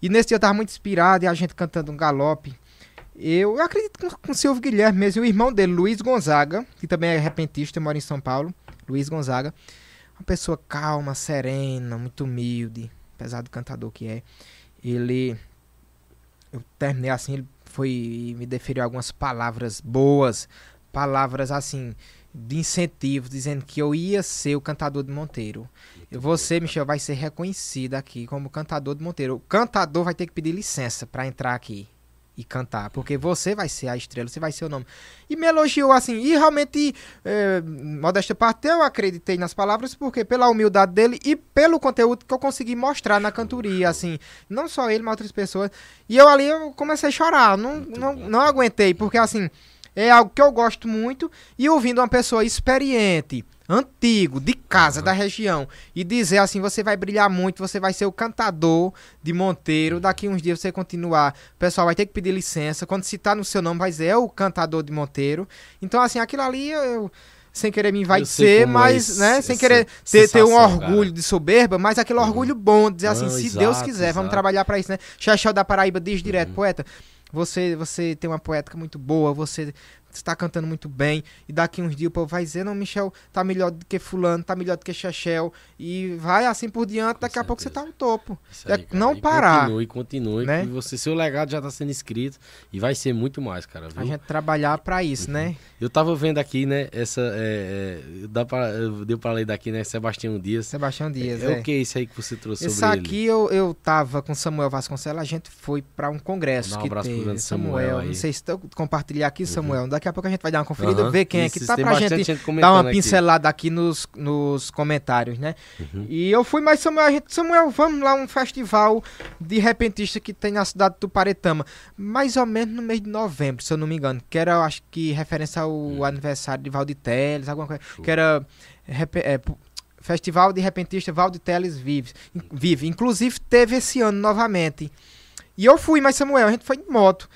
E nesse dia eu tava muito inspirado, e a gente cantando um galope. Eu, eu acredito com, com o Silvio Guilherme mesmo, e o irmão dele, Luiz Gonzaga, que também é repentista, mora em São Paulo. Luiz Gonzaga. Uma pessoa calma, serena, muito humilde, apesar do cantador que é. Ele. Eu terminei assim, ele foi e me deferiu algumas palavras boas, palavras assim, de incentivo, dizendo que eu ia ser o cantador de Monteiro. E você, Michel, vai ser reconhecido aqui como cantador de Monteiro. O cantador vai ter que pedir licença para entrar aqui e cantar, porque você vai ser a estrela, você vai ser o nome. E me elogiou assim, e realmente, é, modéstia parte, eu acreditei nas palavras, porque pela humildade dele e pelo conteúdo que eu consegui mostrar na cantoria, assim, não só ele, mas outras pessoas. E eu ali eu comecei a chorar, não, não, não aguentei, porque assim, é algo que eu gosto muito, e ouvindo uma pessoa experiente, antigo, de casa, da região, e dizer assim, você vai brilhar muito, você vai ser o cantador de Monteiro, daqui uns dias você continuar, o pessoal vai ter que pedir licença, quando citar no seu nome vai dizer, é o cantador de Monteiro. Então, assim, aquilo ali eu... Sem querer me ser, é mas, esse- né, sem querer ter, ter um orgulho cara. de soberba, mas aquele orgulho bom, dizer assim, se exato, Deus quiser, vamos exato. trabalhar pra isso, né? Xaxé da Paraíba diz direto, poeta, você, você tem uma poética muito boa, você está cantando muito bem, e daqui uns dias o povo vai dizer, não, Michel tá melhor do que fulano, tá melhor do que Xaxel, e vai assim por diante, daqui a pouco você tá no topo. Isso É aí, cara. não E parar. Continue, continue. né? Que você, seu legado já tá sendo escrito e vai ser muito mais, cara. Viu? A gente trabalhar pra isso, né? Eu tava vendo aqui, né, essa. É, é, dá pra, eu- deu pra ler daqui, né? Sebastião Dias. Sebastião Dias, é, é. o que é isso aí que você trouxe Esse sobre aqui eu, eu tava com Samuel Vasconcelos, a gente foi pra um congresso um que abraço pro teve. grande Samuel aí. não sei se compartilhar aqui, Samuel. Daqui a pouco a gente vai dar uma conferida, Aham. ver quem é Isso, que tá pra gente, gente dar uma aqui. pincelada aqui nos, nos comentários, né? Uhum. E eu fui, mas Samuel, a gente, Samuel, vamos lá um festival de repentista que tem na cidade de Tuparetama, mais ou menos no mês de novembro, se eu não me engano, que era, acho que referência ao Uhum. aniversário de Valde Teles, alguma coisa, que era é, Festival de Repentista Valde Teles Vive, in- vive. Inclusive teve esse ano novamente. E eu fui, mas Samuel, a gente foi de moto.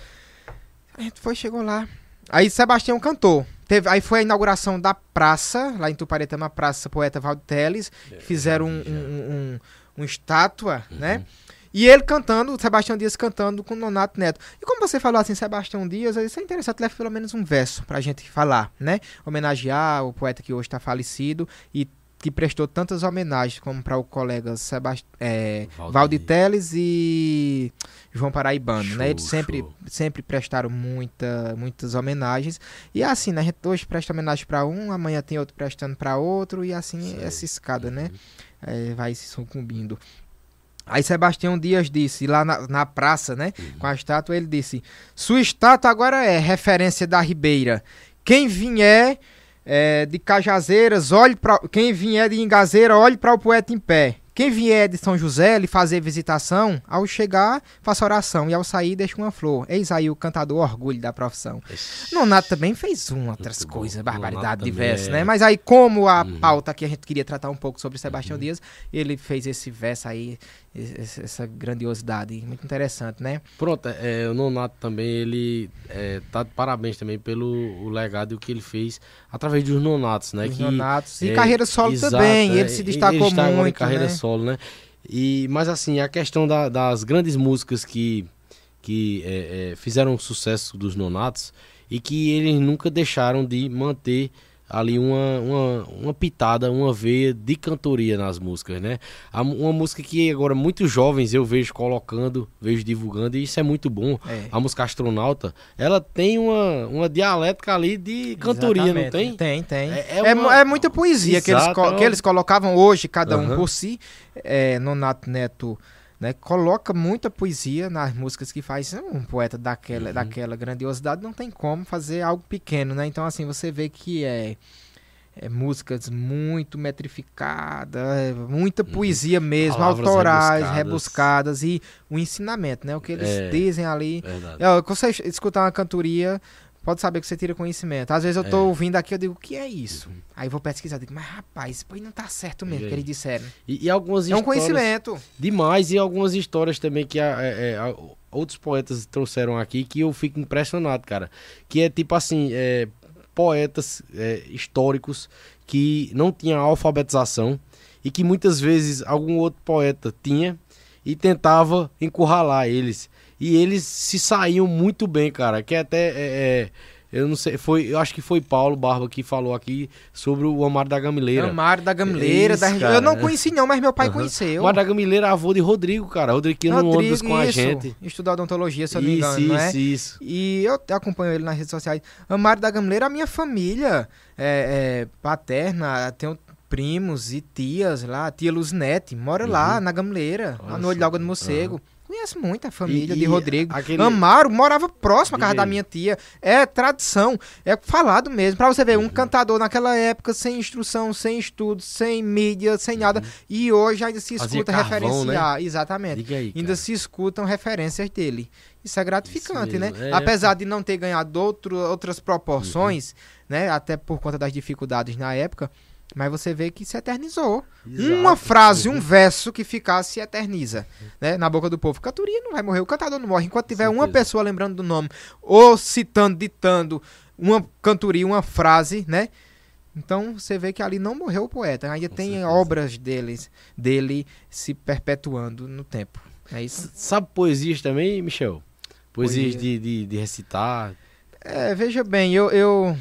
A gente foi, chegou lá. Aí Sebastião cantou. Teve, aí foi a inauguração da praça, lá em Tuparetama, Praça Poeta Valde Teles. É, fizeram um, um, um, um estátua, né? E ele cantando, o Sebastião Dias cantando com o Nonato Neto. E como você falou assim, Sebastião Dias, isso é interessante, leva pelo menos um verso pra gente falar, né? Homenagear o poeta que hoje está falecido e que prestou tantas homenagens como para o colega Sebast... é, Valdir. Valdir Teles e João Paraibano, né? Eles sempre, show. sempre prestaram muita, muitas homenagens. E é assim, né? A gente hoje presta homenagem para um, amanhã tem outro prestando para outro, e assim Sei. Uhum. essa escada, né? É, vai se sucumbindo. Aí Sebastião Dias disse, lá na, na praça, né? Uhum. Com a estátua, ele disse: Sua estátua agora é referência da Ribeira. Quem vier é, de Cajazeiras, olhe para. Quem vier de Engazeira, olhe para o poeta em pé. Quem vier de São José lhe fazer visitação, ao chegar, faça oração e ao sair, deixa uma flor. Eis aí o cantador orgulho da profissão. Nonato também fez um, outras coisas, barbaridade também diversas, é- né? Mas aí, como a Uhum. pauta que a gente queria tratar um pouco sobre Sebastião Dias, ele fez esse verso aí, essa grandiosidade. Muito interessante, né? Pronto, é, o Nonato também, ele é, tá de parabéns também pelo o legado e o que ele fez através dos Nonatos, né? Que, Nonatos. E é, carreira solo exato, também, é, ele se destacou ele agora em muito, carreira né? solo, né? E, mas assim, a questão da- das grandes músicas que, que é, é, fizeram o sucesso dos Nonatos e que eles nunca deixaram de manter ali uma, uma, uma pitada, uma veia de cantoria nas músicas, né? Uma música que agora muitos jovens eu vejo colocando, vejo divulgando, e isso é muito bom. É. A música Astronauta, ela tem uma, uma dialética ali de cantoria, não Exatamente. tem? Tem, tem. É- É, é uma- é muita poesia que, eles, Exato, é uma- que eles colocavam hoje, cada um Aham. por si. É, Nonato Neto né, coloca muita poesia nas músicas que faz. Um poeta daquela, Uhum. daquela grandiosidade não tem como fazer algo pequeno, né? Então, assim, você vê que é. é músicas muito metrificadas, é muita poesia mesmo, Uhum. Palavras autorais, rebuscadas. rebuscadas. e o ensinamento, né? O que eles É. dizem ali. Verdade. É, quando você escutar uma cantoria, pode saber que você tira conhecimento. Às vezes eu tô É. ouvindo aqui, eu digo, o que é isso? Aí eu vou pesquisar, digo, mas rapaz, isso aí não tá certo mesmo, E que aí? eles disseram. E, e algumas É um conhecimento. demais e algumas histórias também que a- é, é, a- outros poetas trouxeram aqui que eu fico impressionado, cara. Que é tipo assim, é, poetas é, históricos que não tinham alfabetização e que muitas vezes algum outro poeta tinha e tentava encurralar eles. E eles se saíam muito bem, cara. Que até é, é, eu não sei, foi, eu acho que foi Paulo Barba que falou aqui sobre o Amaro da Gamileira. Amaro da Gamileira, Isso, da. Eu não conheci não, mas meu pai Aham. conheceu. Amaro da Gamileira avô de Rodrigo, cara. Rodrigo que no ônibus com a isso, gente. Estudou odontologia, se eu não me Isso, engano, não é? isso, isso. E eu acompanho ele nas redes sociais. Amaro da Gamileira, a minha família é, é, paterna, tenho primos e tias lá, tia Luzinete, mora lá na Gamileira, lá no Olho da Água do Morcego. Conheço muito a família E- de Rodrigo. aquele- Amaro morava próximo à casa da minha tia. É tradição, é falado mesmo. Pra você ver, Uhum. um cantador naquela época, sem instrução, sem estudo, sem mídia, sem nada. E hoje ainda se Uhum. Fazia escuta carvão, referenciar. Exatamente Diga aí, ainda se escutam referências dele. Isso é gratificante, Isso né? é. Apesar de não ter ganhado outro, outras proporções, né? Até por conta das dificuldades na época, mas você vê que se eternizou. Exato. Uma frase, um verso que ficasse se eterniza, né? Na boca do povo. Cantoria não vai morrer, o cantador não morre. Enquanto tiver uma pessoa lembrando do nome, ou citando, ditando uma cantoria, uma frase, né? Então você vê que ali não morreu o poeta, ainda Com tem certeza. obras deles, dele se perpetuando no tempo. É isso. Sabe poesias também, Michel? Poesias Poesia. de, de, de recitar. É, veja bem, eu, eu.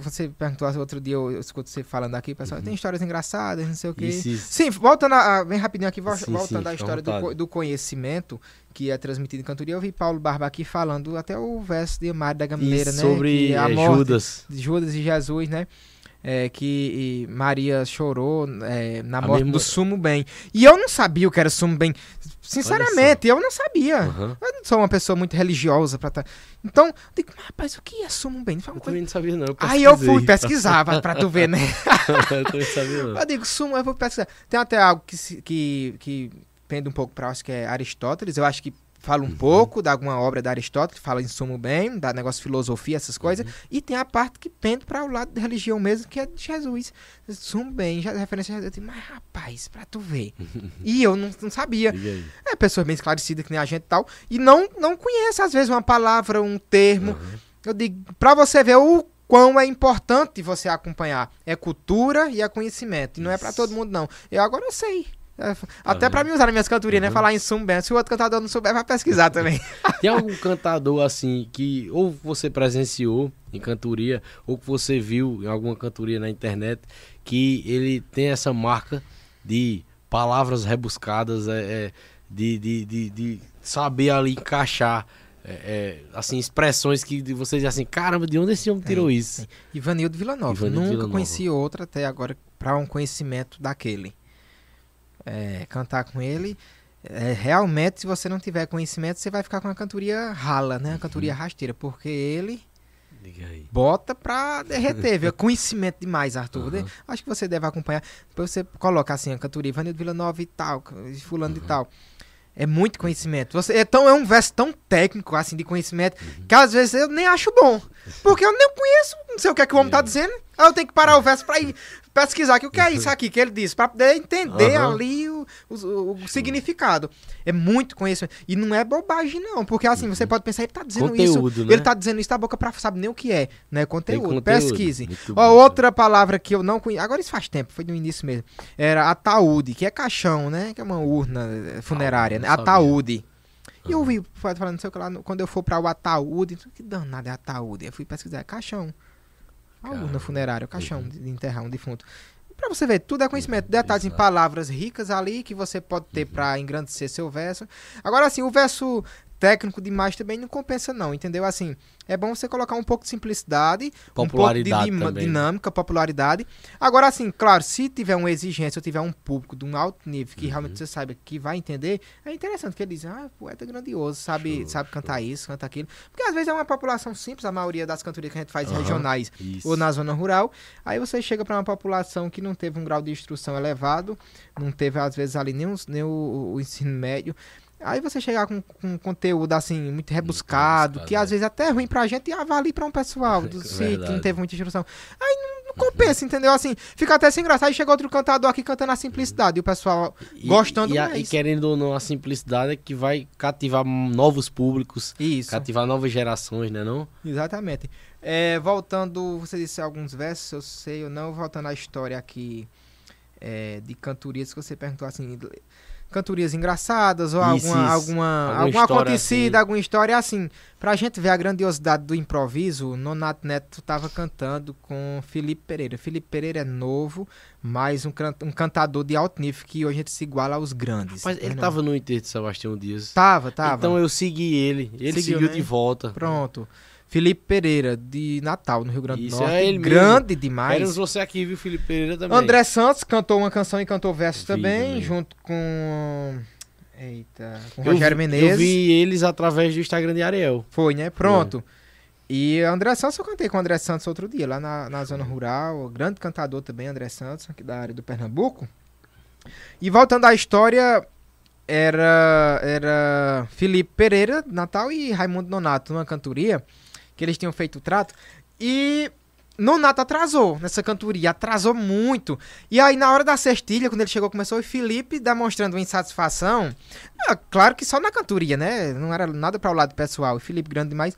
Você perguntou outro dia, eu, eu escuto você falando aqui, pessoal, tem histórias engraçadas, não sei o quê. Uhum. Isso, isso. Sim, voltando a, bem rapidinho aqui, Sim, voltando sim, à história do, do conhecimento que é transmitido em cantoria, eu vi Paulo Barba aqui falando até o verso de Mário da Gamileira, né? sobre é morte Judas. Judas e Jesus, né? É, que Maria chorou é, na A morte mesma- do sumo bem. E eu não sabia o que era sumo bem. Sinceramente, eu não sabia. Aham. Eu não sou uma pessoa muito religiosa pra tá. Então, eu digo, mas, rapaz, o que é sumo bem? Eu também não sabia, não. Eu Aí eu fui pesquisar pra tu ver, né? [LAUGHS] eu também sabia, não. Eu digo, sumo, eu vou pesquisar. Tem até algo que, que, que pende um pouco pra, acho que é Aristóteles. Eu acho que fala Uhum. um pouco de alguma obra da Aristóteles, fala em sumo bem, da negócio de filosofia, essas coisas. Uhum. E tem a parte que pende para o lado da religião mesmo, que é de Jesus. Sumo bem, já, referência a Jesus. Eu digo, mas rapaz, pra tu ver. e eu não, não sabia. É, pessoas bem esclarecidas que nem a gente e tal. E não, não conhece, às vezes, uma palavra, um termo. Aham. Eu digo, pra você ver o quão é importante você acompanhar. É cultura e é conhecimento. E não é Isso. todo mundo, não. Eu agora eu sei. É, até vendo? pra mim usar nas minhas cantorias, né? Uhum. Falar em sumo bem. Se o outro cantador não souber, vai pesquisar também. [LAUGHS] Tem algum cantador assim que ou você presenciou em cantoria ou que você viu em alguma cantoria na internet que ele tem essa marca de palavras rebuscadas, é, é, de, de, de, de saber ali encaixar é, é, assim expressões que de você diz assim, caramba, de onde esse homem tirou isso? Ivanildo Villanova. Ivanildo Nunca Villanova. conheci outra até agora pra um conhecimento daquele. É, cantar com ele. é, realmente, se você não tiver conhecimento, você vai ficar com a cantoria rala, né? A cantoria Uhum. rasteira. Porque ele bota pra derreter, viu? [LAUGHS] Conhecimento demais, Arthur. Aham. Acho que você deve acompanhar. Depois você coloca assim, a cantoria Ivanildo Villanova e tal, fulano Uhum. e tal. É muito conhecimento. Você, é, tão, é um verso tão técnico, assim, de conhecimento, Uhum. que às vezes eu nem acho bom. Porque eu nem conheço, não sei o que é que o homem tá dizendo. Aí eu tenho que parar o verso pra ir pesquisar que o que é isso aqui que ele disse, pra poder entender Aham. ali o, o- o significado. É muito conhecimento. E não é bobagem, não. Porque assim, você pode pensar, ele tá dizendo Conteúdo, isso. né? Ele tá dizendo isso da boca pra sabe nem o que é. Não é conteúdo. conteúdo. Pesquise. Ó, outra palavra que eu não conheço. Agora isso faz tempo, foi no início mesmo. Era ataúde, que é caixão, né? Que é uma urna eh, funerária, Ah, né? Ataúde. E eu ouvi falando, não sei o que lá, quando eu for pra o ataúde, que danado é ataúde? Eu fui pesquisar, é caixão. A urna funerária, o caixão de, de enterrar um defunto. Pra você ver, tudo é conhecimento. Detalhes em palavras ricas ali que você pode ter pra engrandecer seu verso. Agora, assim, o verso técnico demais também não compensa, não, entendeu? Assim, é bom você colocar um pouco de simplicidade, Popularidade um pouco de dinâmica, popularidade. Agora, assim, claro, se tiver uma exigência, ou tiver um público de um alto nível que Uhum. realmente você saiba que vai entender, é interessante que ele diz, ah, poeta grandioso, sabe, Show, sabe cantar isso, canta aquilo. Porque às vezes é uma população simples, a maioria das cantorias que a gente faz Aham, regionais Isso. ou na zona rural. Aí você chega para uma população que não teve um grau de instrução elevado, não teve às vezes ali nem, os- nem o, o ensino médio. Aí você chegar com, com um conteúdo assim muito rebuscado, que é. às vezes até é ruim pra gente e avalie pra um pessoal do [LAUGHS] É sítio que não teve muita instrução. Aí não, não compensa, entendeu? Assim, fica até sem graça. Aí chega outro cantador aqui cantando a simplicidade e o pessoal E- gostando e, a- e querendo ou não, a simplicidade é que vai cativar novos públicos, Isso. cativar novas gerações, né não? Exatamente. É, voltando, você disse alguns versos, eu sei ou não, voltando à história aqui é, de cantorias que você perguntou assim, cantorias engraçadas ou Isso, alguma, isso. alguma, Alguma alguma acontecida, assim. alguma história assim. Pra gente ver a grandiosidade do improviso, Nonato Neto tava cantando com Felipe Pereira. Felipe Pereira é novo, mas um, can- um cantador de alto nível que hoje a gente se iguala aos grandes. Mas ele Né, tava no enterro de Sebastião Dias. Tava, tava. Então eu segui ele, ele Seguiu, seguiu né? de volta. Pronto. Felipe Pereira, de Natal, no Rio Grande do Isso, Norte. é ele mesmo. grande demais. Queremos você aqui, viu, Felipe Pereira também. André Santos cantou uma canção e cantou versos Vi também, também. junto com. Eita, com Eu Rogério vi- Menezes. Eu vi eles através do Instagram de Ariel. Foi, né? Pronto. E André Santos, eu cantei com o André Santos outro dia, lá na, na zona rural. Grande cantador também, André Santos, aqui da área do Pernambuco. E voltando à história, era, era Felipe Pereira, Natal, e Raimundo Nonato, numa cantoria, que eles tinham feito o trato. E Nonato atrasou nessa cantoria, atrasou muito. E aí, na hora da cestilha, quando ele chegou, começou o Felipe demonstrando uma insatisfação. Ah, claro que só na cantoria, né? Não era nada para o lado pessoal. O Felipe grande demais.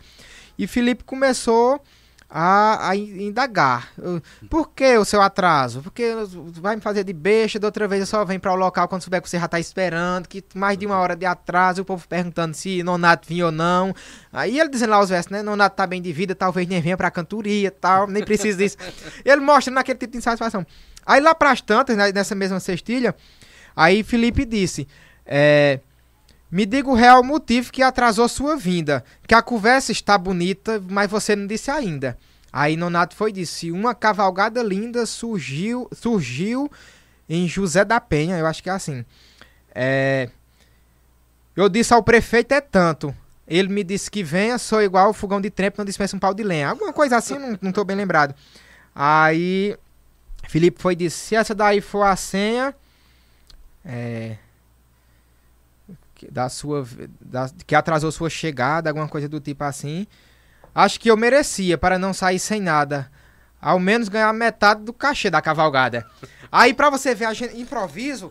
E Felipe começou a, a indagar. Por que o seu atraso? Porque vai me fazer de besta, da outra vez eu só venho para o local quando souber que você já tá esperando, que mais de uma hora de atraso, o povo perguntando se Nonato vinha ou não. Aí ele dizendo lá os versos, né? Nonato tá bem de vida, talvez nem venha pra cantoria tal, nem precisa disso. ele mostra naquele tipo de insatisfação. Aí lá pras tantas, né, nessa mesma cestilha, aí Felipe disse, é... Me diga o real motivo que atrasou sua vinda. Que a conversa está bonita, mas você não disse ainda. Aí Nonato foi disse: Uma cavalgada linda surgiu, surgiu em José da Penha, eu acho que é assim. É, eu disse ao prefeito é tanto. Ele me disse que venha, sou igual ao fogão de trempo, não dispensa um pau de lenha. Alguma coisa assim, não, não tô bem lembrado. Aí Felipe foi disse: Se essa daí for a senha. É, da sua da- que atrasou sua chegada, alguma coisa do tipo assim. Acho que eu merecia para não sair sem nada. Ao menos ganhar metade do cachê da cavalgada. Aí pra você ver a gen- improviso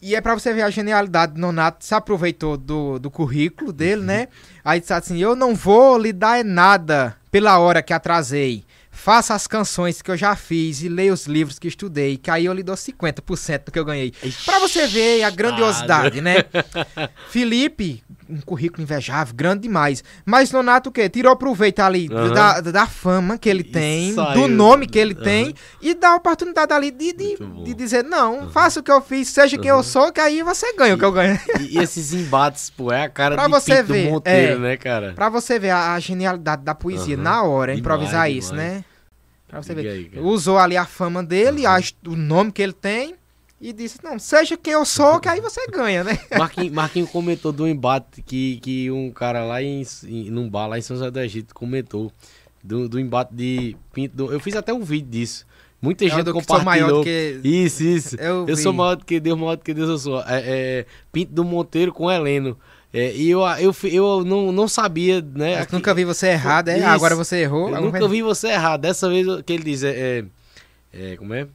e é pra você ver a genialidade do Nonato, se aproveitou do, do currículo dele, né? Aí disse assim: "Eu não vou lhe dar é nada pela hora que atrasei. Faça as canções que eu já fiz e leia os livros que estudei, que aí eu lhe dou 50% do que eu ganhei. Pra você ver a grandiosidade, né? [LAUGHS] Felipe, um currículo invejável, grande demais. Mas Nonato o quê? Tirou proveito ali Aham. da, da fama que ele E tem, saiu. do nome que ele Aham. tem, e da oportunidade ali de, de, de dizer, não, faça o que eu fiz, seja quem eu sou, que aí você ganha o que eu ganho. E, e esses embates, pô, é a cara Pra de você Pinto ver, Monteiro, é. né, cara? Pra você ver a, a genialidade da poesia na hora, Demais, improvisar isso, demais. né? Pra você ver. aí. Usou ali a fama dele, a o nome que ele tem, e disse, não, seja quem eu sou, que aí você ganha, né? [LAUGHS] Marquinhos, Marquinhos comentou do embate que, que um cara lá em, em, num bar lá em São José do Egito comentou. Do, do embate de Pinto. do- eu fiz até um vídeo disso. Muita É o gente compartilhou. do que... Isso, isso. [LAUGHS] Eu Eu, sou maior do que Deus, maior do que Deus eu sou. É, é, Pinto do Monteiro com Heleno. É, e eu, eu, eu não, não sabia, né? Eu nunca vi você errado, é? Isso. Agora você errou. eu nunca vi você errar. Dessa vez o que ele diz é, é, é, Como é?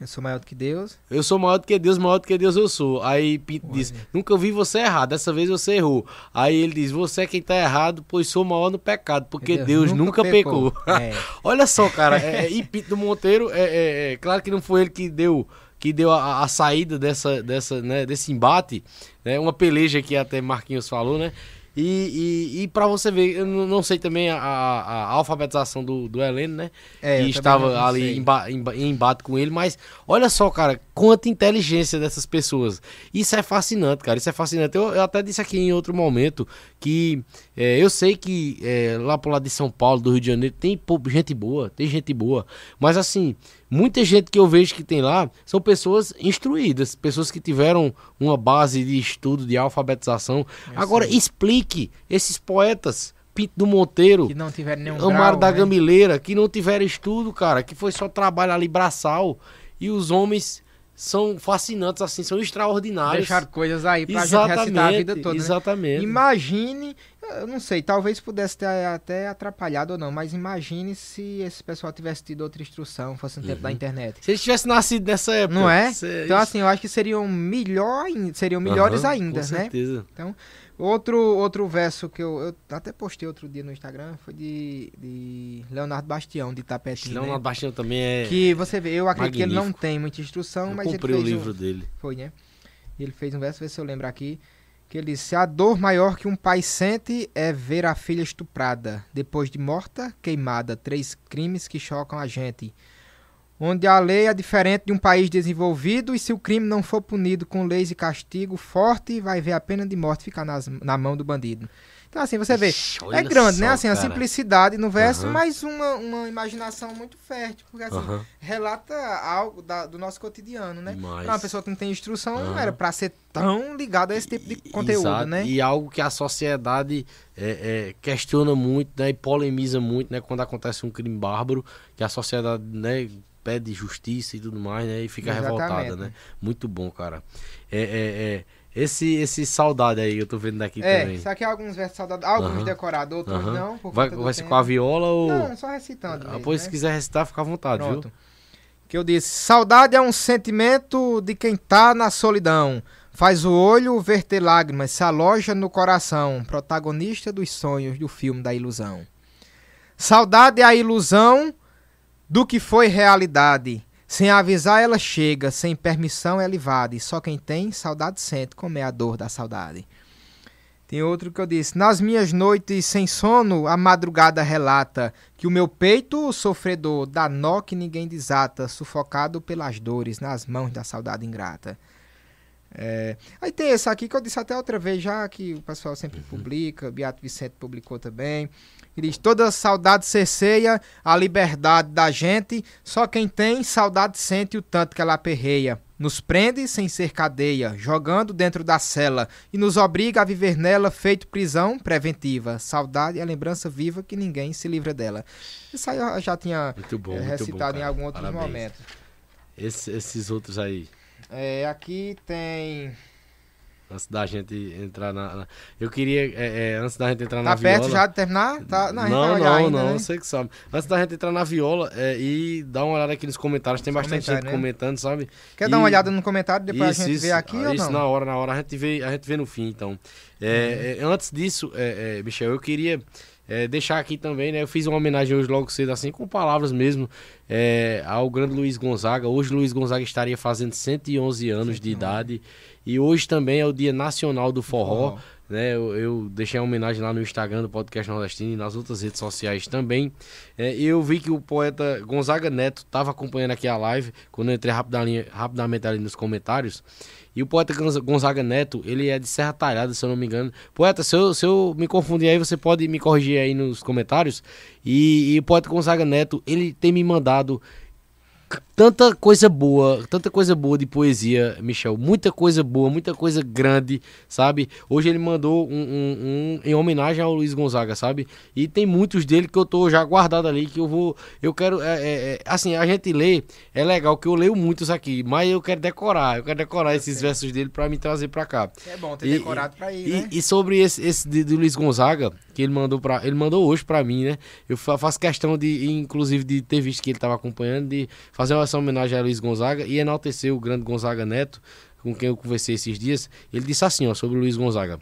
Eu sou maior do que Deus. Eu sou maior do que Deus, maior do que Deus eu sou. Aí Pinto diz, nunca vi você errar, dessa vez você errou. Aí ele diz, você é quem tá errado, pois sou maior no pecado, porque Deus, nunca, pecou. [LAUGHS] É. Olha só, cara, é, é, e Pinto do Monteiro, é, é, é, claro que não foi ele que deu, que deu a, a saída dessa, dessa, né, desse embate, né, uma peleja que até Marquinhos falou, né? E, e, e para você ver, eu não sei também a, a, alfabetização do, do Heleno, né? É, que estava ali em, em em embate com ele, mas olha só, cara, quanta inteligência dessas pessoas. Isso é fascinante, cara, isso é fascinante. Eu, eu até disse aqui em outro momento que é, eu sei que é, lá pro lado de São Paulo, do Rio de Janeiro, tem gente boa, tem gente boa, mas assim, muita gente que eu vejo que tem lá são pessoas instruídas, pessoas que tiveram uma base de estudo, de alfabetização. Agora, explique esses poetas, Pinto do Monteiro, Que não nenhum Amaro grau, da né? Gamileira, que não tiveram estudo, cara, que foi só trabalho ali braçal. E os homens são fascinantes, assim, são extraordinários. Deixar coisas aí pra gente recitar a vida toda. né? Exatamente. Imagine, eu não sei, talvez pudesse ter até atrapalhado ou não, mas imagine se esse pessoal tivesse tido outra instrução, fosse no tempo da internet. Se eles tivessem nascido nessa época. Não é? cê- Então, assim, eu acho que seriam, melhor, seriam melhores Aham, ainda, com né? certeza. Outro, outro verso que eu, eu até postei outro dia no Instagram foi de, de Leonardo Bastião, de Tapetinho. Leonardo Né? Baixinho também é. Que você vê, eu acredito que ele não tem muita instrução, Eu mas ele comprei fez o um- livro dele. Foi, né? E ele fez um verso, vê se eu lembro aqui. Que ele disse: A dor maior que um pai sente é ver a filha estuprada, depois de morta, queimada. Três crimes que chocam a gente. Onde a lei é diferente de um país desenvolvido, e se o crime não for punido com leis e castigo forte, vai ver a pena de morte ficar nas- na mão do bandido. Então, assim, você vê, Ixi, é grande, né? só, Assim, a cara. simplicidade no verso, Aham. mas uma, uma imaginação muito fértil, porque assim, Aham. relata algo da- do nosso cotidiano, né? Demais. Pra uma pessoa que não tem instrução, não Aham. era pra ser tão ligada a esse tipo de conteúdo, Exato. né? E algo que a sociedade é, é, questiona muito né, e polemiza muito né, quando acontece um crime bárbaro, que a sociedade né, pede justiça e tudo mais, né? E fica Exatamente. revoltada, né? Muito bom, cara. É, é, é, esse, esse saudade aí, eu tô vendo daqui É, também. isso aqui é alguns versos saudados, alguns decorados, outros não. Vai, vai ser com a viola ou. Não, só recitando. Ah, mesmo, pois né? se quiser recitar, fica à vontade, Pronto. viu? Que eu disse: saudade é um sentimento de quem tá na solidão. Faz o olho verter lágrimas, se aloja no coração. Protagonista dos sonhos do filme da ilusão. Saudade é a ilusão do que foi realidade. Sem avisar, ela chega, sem permissão, ela invade. Só quem tem, saudade sente, como é a dor da saudade. Tem outro que eu disse: Nas minhas noites sem sono, a madrugada relata que o meu peito, sofredor, dá nó que ninguém desata, sufocado pelas dores nas mãos da saudade ingrata. É, Aí tem esse aqui que eu disse até outra vez já, que o pessoal sempre publica, Beato Vicente publicou também. Ele diz: Toda saudade cerceia a liberdade da gente, só quem tem saudade sente o tanto que ela aperreia. Nos prende sem ser cadeia, jogando dentro da cela, e nos obriga a viver nela feito prisão preventiva. Saudade é a lembrança viva que ninguém se livra dela. Isso aí eu já tinha bom, eh, muito recitado bom, em algum outro Parabéns. momento. Esse- esses outros aí. É, aqui tem. Antes da gente entrar na. na- Eu queria. é, é, antes da gente entrar na Tá perto viola. já de terminar? Tá, não, não, não, ainda, não, né? você que sabe. Antes da gente entrar na viola é, e dar uma olhada aqui nos comentários, tem bastante gente né? comentando, sabe? Quer dar uma E- olhada no comentário depois isso, a gente isso, vê aqui ou isso não? na hora, na hora a gente vê, a gente vê no fim, então. É, é, antes disso, é, Michel, eu queria é, deixar aqui também, né? Eu fiz uma homenagem hoje logo cedo, assim, com palavras mesmo, é, ao grande Luiz Gonzaga. Hoje Luiz Gonzaga estaria fazendo 111 anos de idade. E hoje também é o Dia Nacional do Forró. Né, eu, eu deixei a homenagem lá no Instagram do Podcast Nordestino e nas outras redes sociais também. É, e eu vi que o poeta Gonzaga Neto estava acompanhando aqui a live, quando eu entrei rapidamente, rapidamente ali nos comentários. E o poeta Gonza- Gonzaga Neto, ele é de Serra Talhada, se eu não me engano. Poeta, se eu, se eu me confundir aí, você pode me corrigir aí nos comentários. E, e o poeta Gonzaga Neto, ele tem me mandado tanta coisa boa, tanta coisa boa de poesia, Michel. Muita coisa boa, muita coisa grande, sabe? Hoje ele mandou um, um- um em homenagem ao Luiz Gonzaga, sabe? E tem muitos dele que eu tô já guardado ali, que eu vou. Eu quero. é, é, é, assim, a gente lê, é legal que eu leio muitos aqui, mas eu quero decorar. Eu quero decorar esses versos dele pra me trazer pra cá. É bom ter E- decorado pra ir, E, né? e sobre esse, esse de, do Luiz Gonzaga, que ele mandou para ele mandou hoje pra mim, né? Eu fa- faço questão de, inclusive, de ter visto que ele tava acompanhando, de fazer essa homenagem a Luiz Gonzaga e enaltecer o grande Gonzaga Neto, com quem eu conversei esses dias. Ele disse assim, ó, sobre o Luiz Gonzaga.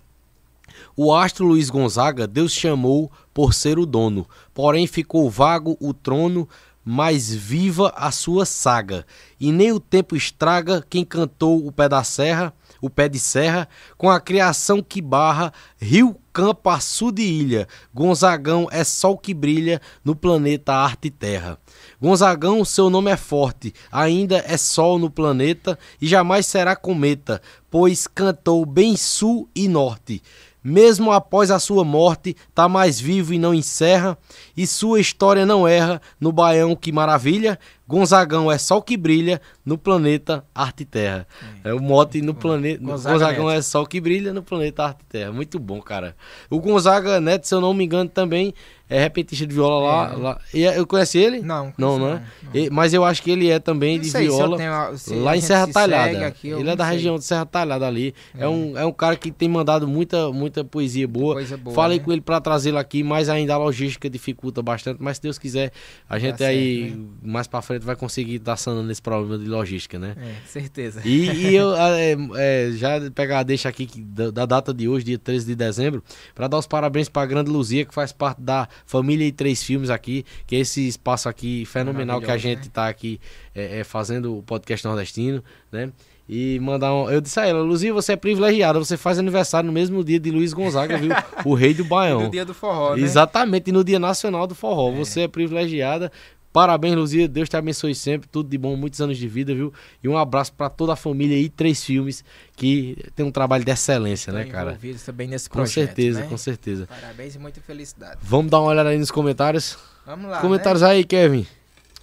O astro Luiz Gonzaga, Deus chamou por ser o dono, porém ficou vago o trono mais viva a sua saga, e nem o tempo estraga quem cantou o pé da serra, o pé de serra, com a criação que barra rio, campo, açude e ilha. Gonzagão é sol que brilha no planeta Arte e Terra. Gonzagão, seu nome é forte, ainda é sol no planeta e jamais será cometa, pois cantou bem sul e norte mesmo após a sua morte, tá mais vivo e não encerra, e sua história não erra no Baião que maravilha, Gonzagão é sol que brilha no planeta Arte Terra. É, é o mote no planeta. Gonzaga Gonzagão Neto. é sol que brilha no planeta Arte Terra. Muito bom, cara. O Gonzaga Neto, se eu não me engano, também é repentista de viola lá. É. lá. E é, eu conheci ele? Não. Não, não, é? Não. mas eu acho que ele é também de viola se lá em Serra Talhada. Aqui, ele é da sei. região de Serra Talhada ali. É. é. um, é um cara que tem mandado muita, muita poesia boa. Coisa boa Falei né? com ele para trazê-lo aqui, mas ainda a logística dificulta bastante. Mas se Deus quiser, a gente tá aí certo, né? mais para frente vai conseguir estar sanando esse problema de logística, né? É, certeza. E, e eu [LAUGHS] é, é, já pegar deixa aqui da, da, data de hoje, dia 13 de dezembro, para dar os parabéns para a Grande Luzia, que faz parte da família e três filmes aqui, que é esse espaço aqui fenomenal que a gente está né? aqui é, é, fazendo o podcast nordestino, né? E mandar um. Eu disse a ela, Luzia, você é privilegiada, você faz aniversário no mesmo dia de Luiz Gonzaga, viu? [LAUGHS] o rei do Baião. no dia do forró, né? Exatamente, e no dia nacional do forró. É. Você é privilegiada. Parabéns, Luzia. Deus te abençoe sempre. Tudo de bom, muitos anos de vida, viu? E um abraço para toda a família e três filmes que tem um trabalho de excelência, né, cara? também nesse com certeza, né? com certeza. Parabéns e muita felicidade. Vamos dar uma olhada aí nos comentários. Vamos lá. Comentários né? aí, Kevin.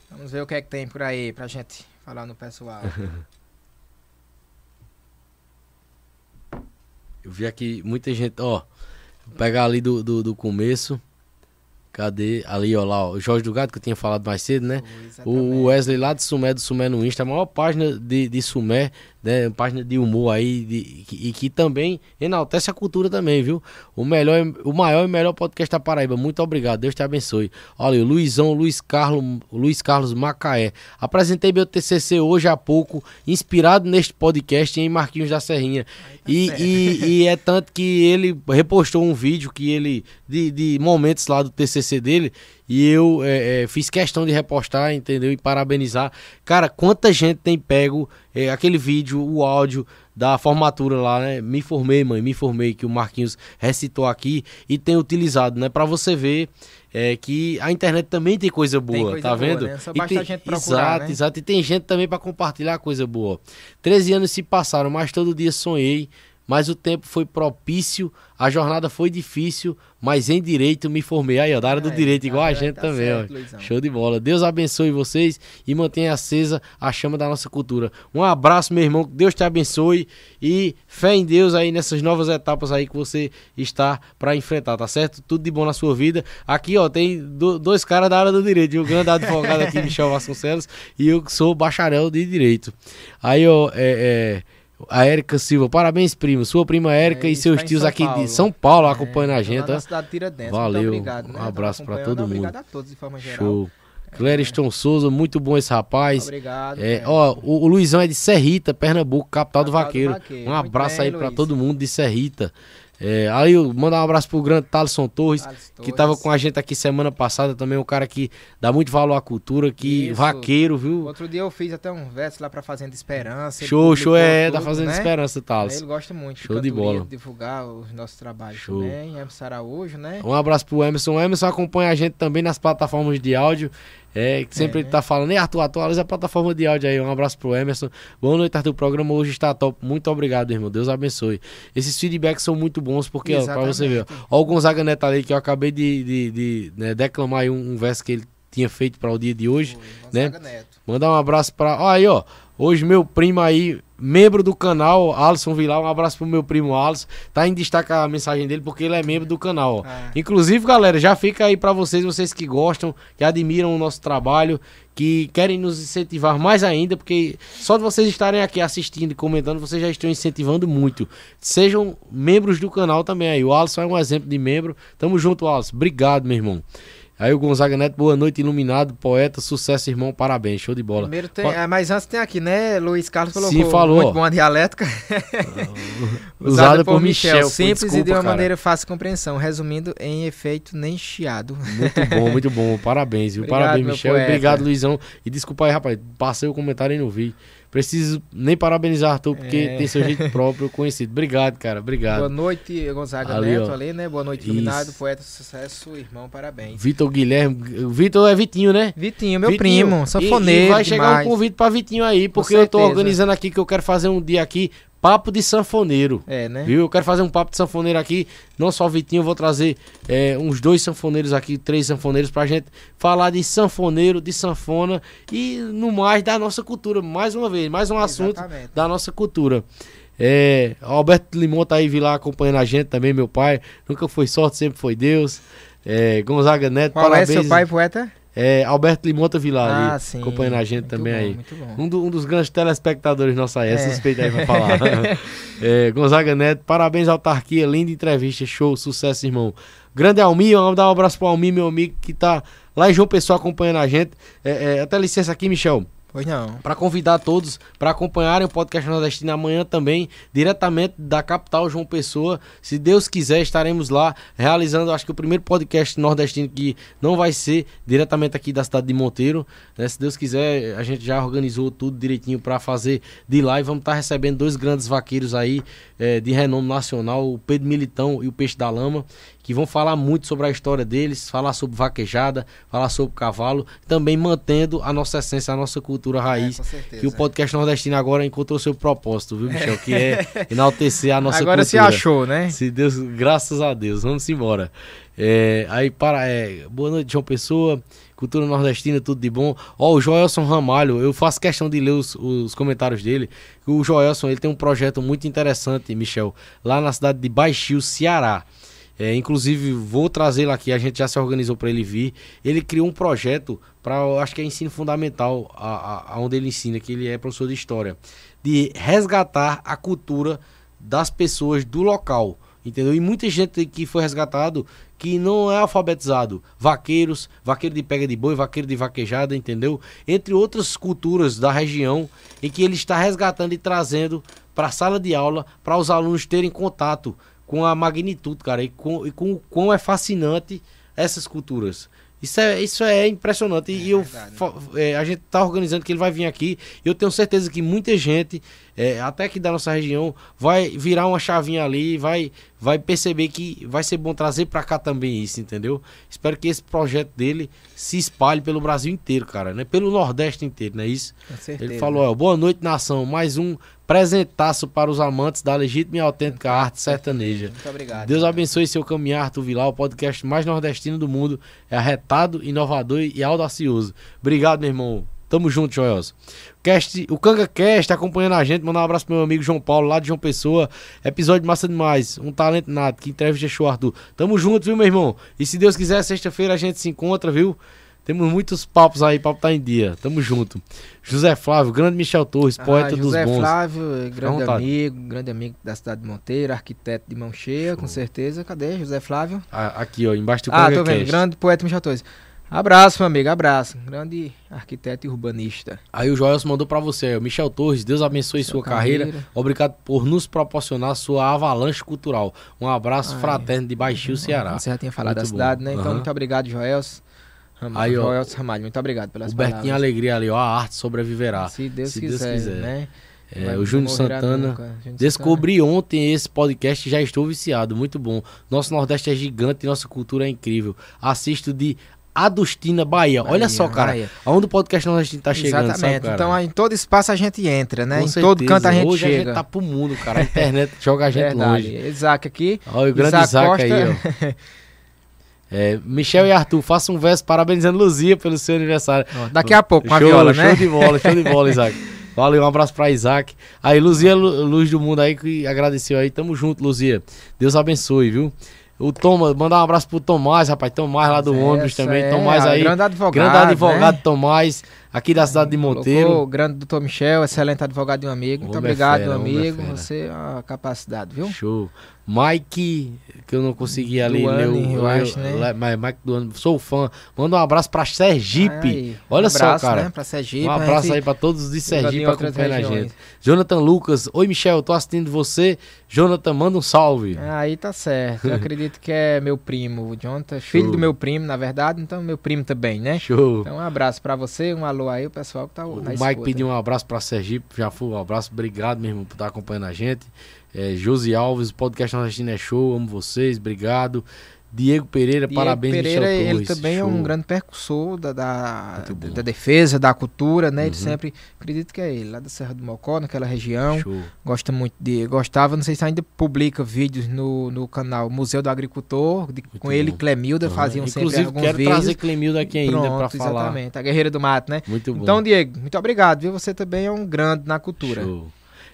Vamos ver o que é que tem por aí pra gente falar no pessoal. [LAUGHS] Eu vi aqui muita gente, ó. Vou pegar ali do, do, do começo. Cadê? Ali, ó lá, ó, o Jorge do Gato, que eu tinha falado mais cedo, né? o Wesley lá de Sumé, do Sumé no Insta, a maior página de, de Sumé né, página de humor aí de, e que também enaltece a cultura também, viu? O melhor, o maior e melhor podcast da Paraíba. Muito obrigado, Deus te abençoe. Olha, o Luizão, Luiz Carlos, Luiz Carlos Macaé. Apresentei meu TCC hoje há pouco, inspirado neste podcast em Marquinhos da Serrinha. Tá e, e, e, é tanto que ele repostou um vídeo que ele de, de momentos lá do TCC dele e eu é, é, fiz questão de repostar, entendeu? E parabenizar. Cara, quanta gente tem pego é, aquele vídeo, o áudio da formatura lá, né? Me formei, mãe, me formei, que o Marquinhos recitou aqui e tem utilizado, né? Para você ver é, que a internet também tem coisa boa, tem coisa tá boa, vendo? Né? Só basta tem, a gente procurar, Exato, né? exato. E tem gente também para compartilhar coisa boa. 13 anos se passaram, mas todo dia sonhei mas o tempo foi propício, a jornada foi difícil, mas em direito me formei. Aí, ó, da área do direito, igual a gente tá também, certo. Show de bola. Deus abençoe vocês e mantenha acesa a chama da nossa cultura. Um abraço, meu irmão, que Deus te abençoe e fé em Deus aí nessas novas etapas aí que você está para enfrentar, tá certo? Tudo de bom na sua vida. Aqui, ó, tem do, dois caras da área do direito, o grande advogado aqui, [LAUGHS] Michel Vasconcelos, e eu que sou bacharel de direito. Aí, ó, é... é a Érica Silva, parabéns, primo. Sua prima Érica é, e seus tios aqui Paulo. de São Paulo é, acompanhando a gente. Na cidade Tiradentes. Valeu. Obrigado, né? Um abraço para todo mundo. Obrigado a todos de forma geral. Show. É, Clériston Souza, muito bom esse rapaz. Obrigado. É, ó, o, o, Luizão é de Serrita, Pernambuco, capital, capital do, vaqueiro. do Vaqueiro. Um abraço bem, aí para todo mundo de Serrita. É, aí eu mandar um abraço pro grande Thaleson Torres, Torres, que tava com a gente aqui semana passada também, um cara que dá muito valor à cultura, que Isso. vaqueiro, viu? Outro dia eu fiz até um verso lá pra Fazenda Esperança. Show, show, é, tudo, da Fazenda né? Esperança, Thales. Ele gosta muito show de, bola. divulgar os nossos trabalhos show. também, Emerson Araújo, né? Um abraço pro Emerson. O Emerson acompanha a gente também nas plataformas de áudio. É, que sempre é, ele tá falando, e Arthur, atualiza a plataforma de áudio aí. Um abraço pro Emerson. Boa noite, Arthur. O programa hoje está top. Muito obrigado, irmão. Deus abençoe. Esses feedbacks são muito bons, porque, ó, pra você ver, ó, o Gonzaga Neto ali, que eu acabei de, de, de né, declamar aí um, um, verso que ele tinha feito para o dia de hoje, Oi, né? Neto. Mandar um abraço para, ó, aí, ó. Hoje meu primo aí membro do canal, Alisson Vilar. Um abraço pro meu primo Alisson. Tá em destaque a mensagem dele porque ele é membro do canal. Ah. Inclusive, galera, já fica aí para vocês, vocês que gostam, que admiram o nosso trabalho, que querem nos incentivar mais ainda, porque só de vocês estarem aqui assistindo e comentando, vocês já estão incentivando muito. Sejam membros do canal também aí. O Alisson é um exemplo de membro. Tamo junto, Alisson. Obrigado, meu irmão. Aí o Gonzaga Neto, boa noite, iluminado, poeta, sucesso, irmão, parabéns, show de bola. Primeiro tem, Fa- é, mas antes tem aqui, né? Luiz Carlos colocou Sim, falou. muito bom a dialética. [LAUGHS] Usada por Michel. Pô, Simples desculpa, e de uma cara. maneira fácil de compreensão. Resumindo, em efeito, nem chiado. Muito bom, [LAUGHS] muito bom. Parabéns, viu? Obrigado, Parabéns, Michel. poeta. Obrigado, Luizão. E desculpa aí, rapaz. Passei o comentário e não vi. Preciso nem parabenizar Arthur, porque É. tem seu jeito próprio, [LAUGHS] conhecido. Obrigado, cara. Obrigado. Boa noite, Gonzaga Ali, Neto, ó. ali, né? Boa noite, iluminado, poeta, sucesso, irmão, parabéns. Vitor Guilherme. Vitor é Vitinho, né? Vitinho, meu Vitinho. primo, E- sanfoneiro. E vai chegar demais. um convite pra Vitinho aí, porque eu tô organizando aqui que eu quero fazer um dia aqui, papo de sanfoneiro. É, né? Viu? Eu quero fazer um papo de sanfoneiro aqui. Não só o Vitinho, eu vou trazer é, uns dois sanfoneiros aqui, três sanfoneiros, pra gente falar de sanfoneiro, de sanfona e no mais da nossa cultura. Mais uma vez, mais um assunto Exatamente. da nossa cultura. É, Alberto Limão tá aí vi lá acompanhando a gente também, meu pai. Nunca foi sorte, sempre foi Deus. É, Gonzaga Neto, Qual parabéns. é seu pai, poeta? É, Alberto Limonta Vilar Ah, sim. acompanhando a gente também bom, aí. Muito bom. Um, do- um dos grandes telespectadores nossa aí, é, É. suspeito aí pra falar. [LAUGHS] É, Gonzaga Neto, parabéns autarquia, linda entrevista, show, sucesso, irmão. Grande Almir, vamos dar um abraço pro Almir, meu amigo, que tá lá em João Pessoa acompanhando a gente. É, é, até licença aqui, Michel. Pois não. Para convidar todos para acompanharem o podcast Nordestino amanhã também, diretamente da capital João Pessoa. Se Deus quiser, estaremos lá realizando, acho que o primeiro podcast nordestino que não vai ser diretamente aqui da cidade de Monteiro. né? Se Deus quiser, a gente já organizou tudo direitinho para fazer de lá e vamos estar recebendo dois grandes vaqueiros aí eh, de renome nacional, o Pedro Militão e o Peixe da Lama que vão falar muito sobre a história deles, falar sobre vaquejada, falar sobre cavalo, também mantendo a nossa essência, a nossa cultura raiz. É, com certeza. que o podcast nordestino agora encontrou seu propósito, viu, Michel? Que é [LAUGHS] enaltecer a nossa Agora cultura. se achou, né? Se Deus, graças a Deus, vamos embora. É, aí para, é, boa noite, João Pessoa, cultura nordestina, tudo de bom. Ó, o Joelson Ramalho, eu faço questão de ler os, os comentários dele. O Joelson, ele tem um projeto muito interessante, Michel, lá na cidade de Baixio, Ceará. É, inclusive, vou trazê-lo aqui, a gente já se organizou para ele vir. Ele criou um projeto para, acho que é ensino fundamental, a, a, onde ele ensina, que ele é professor de história, de resgatar a cultura das pessoas do local, entendeu? E muita gente que foi resgatado que não é alfabetizado, vaqueiros, vaqueiro de pega de boi, vaqueiro de vaquejada, entendeu? Entre outras culturas da região em que ele está resgatando e trazendo para a sala de aula para os alunos terem contato com a magnitude, cara, e com, e com o quão é fascinante essas culturas. Isso é, isso é impressionante. E eu, fa- é, a gente tá organizando que ele vai vir aqui. Eu tenho certeza que muita gente, é, até aqui da nossa região, vai virar uma chavinha ali, vai, vai perceber que vai ser bom trazer pra cá também isso, entendeu? Espero que esse projeto dele se espalhe pelo Brasil inteiro, cara, né? Pelo Nordeste inteiro, não é isso? Com certeza. Ele falou, ó, boa noite, nação. Mais um presentaço para os amantes da legítima e autêntica arte sertaneja. Muito obrigado. Deus abençoe seu caminhar, Arthur Vilar, o podcast mais nordestino do mundo. É arretado, inovador e audacioso. Obrigado, meu irmão. Tamo junto, Joelson. Cast, o Canga Cast acompanhando a gente. Mandar um abraço pro meu amigo João Paulo, lá de João Pessoa. Episódio massa demais. Um talento nato. Que entrevista show, Arthur. Tamo junto, viu, meu irmão? E se Deus quiser, sexta-feira a gente se encontra, viu? Temos muitos papos aí, papo tá em dia. Tamo junto. José Flávio, grande Michel Torres, poeta ah, dos José bons. Flávio, grande amigo, grande amigo da cidade de Monteiro, arquiteto de mão cheia, com certeza. Cadê José Flávio? Ah, Aqui, ó, embaixo do Ah, tô vendo, grande poeta Michel Torres. Abraço, meu amigo, abraço. Grande arquiteto e urbanista. Aí o Joelson mandou pra você, ó, Michel Torres, Deus abençoe Sua sua carreira. carreira. Obrigado por nos proporcionar sua avalanche cultural. Um abraço Ai. fraterno de Baixio, Ceará. Você já tinha falado Muito da cidade, bom. né? Então, Aham. muito obrigado, Joels. Ram- Aí, ó. Joels Ramalho, muito obrigado pelas O Bertinho palavras. Alegria ali, ó, a arte sobreviverá. Se Deus, Se Deus quiser, quiser. né? É, o Júnior Santana. nunca. Descobri ontem esse podcast e já estou viciado. Muito bom. Nosso Nordeste é gigante e nossa cultura é incrível. Assisto de Adustina, Bahia. Olha Bahia, só, cara. Bahia. Aonde o podcast nordestino tá chegando, Exatamente. sabe, então, em todo espaço a gente entra, né? Com em certeza. todo canto a gente Hoje chega. a gente tá pro mundo, cara. A internet [LAUGHS] joga a gente Verdade. longe. Isaac aqui. Olha o grande Isaac, aí, ó. É, Michel e Arthur, façam um verso parabenizando Luzia pelo seu aniversário. Daqui a pouco, com a show, viola, show né? de bola, show de bola, [LAUGHS] Isaac. Valeu, um abraço pra Isaac. Aí, Luzia, Lu- Luz do Mundo aí, que agradeceu aí. Tamo junto, Luzia. Deus abençoe, viu? O Thomas, mandar um abraço pro Tomás, rapaz. Tomás lá do Essa ônibus também. é Tomás aí. grande advogado, Grande advogado né? Tomás. Aqui da cidade de Monteiro. Colocou grande doutor Michel, excelente advogado de um amigo. Muito Homem é obrigado, fera, é amigo. Você é uma capacidade, viu? Show. Mike, que eu não consegui ali ler o- eu acho, né? Mas Mike Duane, sou fã. Manda um abraço pra Sergipe. Aí, Olha um só, abraço, cara. Né, pra Sergipe. um abraço gente aí pra todos de Sergipe acompanhando a gente. Jonathan Lucas, oi Michel, tô assistindo você. Jonathan, manda um salve. Aí tá certo. Eu [LAUGHS] acredito que é meu primo, o Jonathan, filho Show. do meu primo, na verdade, então meu primo também, né? Show. Então um abraço pra você, um alô aí, o pessoal que tá O na Mike escuta. pediu um abraço pra Sergipe, já foi um abraço, obrigado mesmo por estar acompanhando a gente. É, Josi Alves, o podcast Nordestino é show, amo vocês, obrigado. Diego Pereira, Diego parabéns, Pereira, Michel ele Torres, também é um show. grande percussor da, da, da defesa, da cultura, né? Ele Uhum. sempre, acredito que é ele, lá da Serra do Mocó, naquela região. Show. Gosta muito de. Gostava, não sei se ainda publica vídeos no, no canal Museu do Agricultor, de- com bom. ele e Clemilda, Aham. faziam sempre Inclusive, alguns quero vídeos. trazer Clemildo aqui ainda pra falar. exatamente. A Guerreira do Mato, né? Muito bom. Então, Diego, muito obrigado, viu? Você também é um grande na cultura. Show.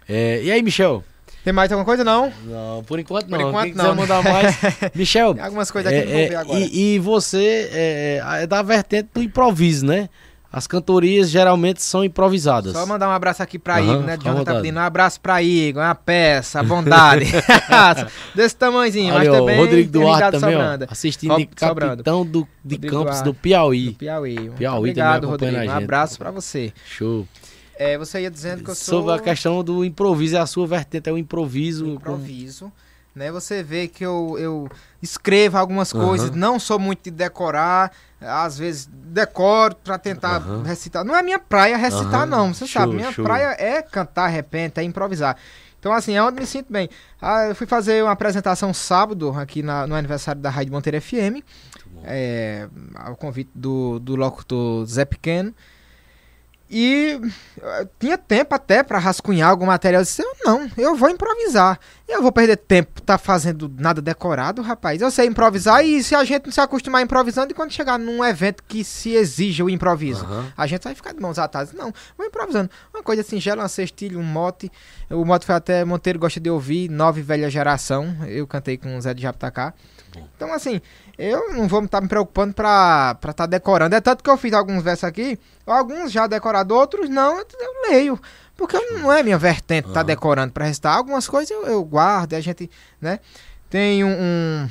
É, e aí, Michel? Tem mais alguma coisa? Não? Não, por enquanto Por não. enquanto Quem quiser não, né? mandar mais. [LAUGHS] Michel, Tem algumas coisas aqui que é, vou ver é, agora. e, e você é, é da vertente do improviso, né? As cantorias geralmente são improvisadas. Só mandar um abraço aqui pra Aham, Igor, né? Jonathan tá pedindo um abraço pra Igor, uma peça, a bondade. [LAUGHS] [LAUGHS] Desse tamanhozinho, mas Olha, ó, também. Rodrigo Duarte também, ó, assistindo Ó, de capitão do, de Rodrigo Campos Duarte. do Piauí. Do Piauí. Muito Piauí Obrigado, Rodrigo. a Um abraço pra você. Show. É, você ia dizendo que eu sou. Sobre a questão do improviso, é a sua vertente, é o improviso. improviso. Né? Você vê que eu, eu escrevo algumas Aham. coisas, não sou muito de decorar, às vezes decoro pra tentar Aham. recitar. Não é minha praia recitar, Aham. não, você Show, sabe. Minha show. praia é cantar, repente, é improvisar. Então, assim, é onde me sinto bem. Ah, eu fui fazer uma apresentação sábado aqui na- no aniversário da Rádio Monteiro FM, é, ao convite do, do locutor Zé Pequeno. E eh, tinha tempo até pra rascunhar algum material. Eu disse, eu não, eu vou improvisar. Eu vou perder tempo tá fazendo nada decorado, rapaz. Eu sei improvisar e se a gente não se acostumar improvisando, e quando chegar num evento que se exija o improviso, Aham. a gente vai ficar de mãos atadas. Não, vou improvisando. Uma coisa singela, uma cestilha, um mote. O mote foi até Monteiro gosta de ouvir, Nove Velha Geração. Eu cantei com o Zé de Japitacá. Então, assim, eu não vou estar me preocupando pra estar tá decorando. É tanto que eu fiz alguns versos aqui, alguns já decorados, outros não, eu, leio. Porque não é minha vertente estar Aham. decorando pra recitar. Algumas coisas eu, eu guardo, a gente, né? Tem um, um,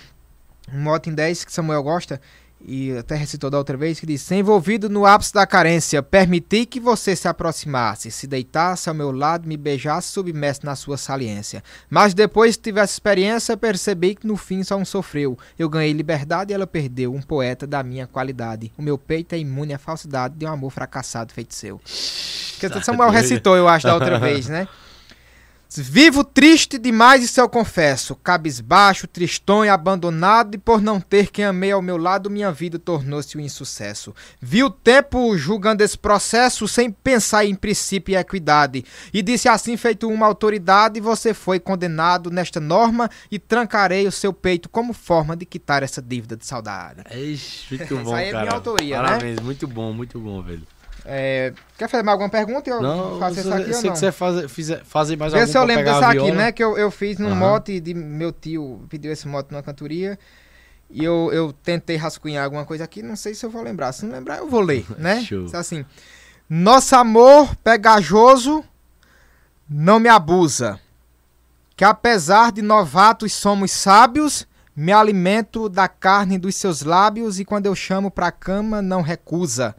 um mote em 10 que Samuel gosta, e até recitou da outra vez, que diz: Ser envolvido no ápice da carência, permiti que você se aproximasse, se deitasse ao meu lado, me beijasse, submerso na sua saliência. Mas depois que tivesse experiência, percebi que no fim só um sofreu. Eu ganhei liberdade e ela perdeu, um poeta da minha qualidade. O meu peito é imune à falsidade de um amor fracassado feito seu. Que Samuel recitou, eu acho, da outra [LAUGHS] vez, né? Vivo triste demais, isso eu confesso. Cabisbaixo, tristonho, abandonado, e por não ter quem amei ao meu lado, minha vida tornou-se um insucesso. Vi o tempo julgando esse processo sem pensar em princípio e equidade. E disse assim, feito uma autoridade, você foi condenado nesta norma e trancarei o seu peito como forma de quitar essa dívida de saudade. Ixi, muito [LAUGHS] bom, aí é cara. minha autoria, né? Parabéns, muito bom, muito bom, velho. É, quer fazer mais alguma pergunta? Eu Não, faço se, essa aqui ou se não? quiser fazer, fizer, fazer mais Vê algum se eu lembro dessa aqui, né? Que eu, eu fiz num Aham. mote de meu tio pediu esse mote numa cantoria. E eu, eu tentei rascunhar alguma coisa aqui, não sei se eu vou lembrar. Se não lembrar, eu vou ler, [LAUGHS] né? Show. Assim: Nosso amor pegajoso não me abusa. Que apesar de novatos somos sábios, me alimento da carne dos seus lábios e quando eu chamo pra cama não recusa.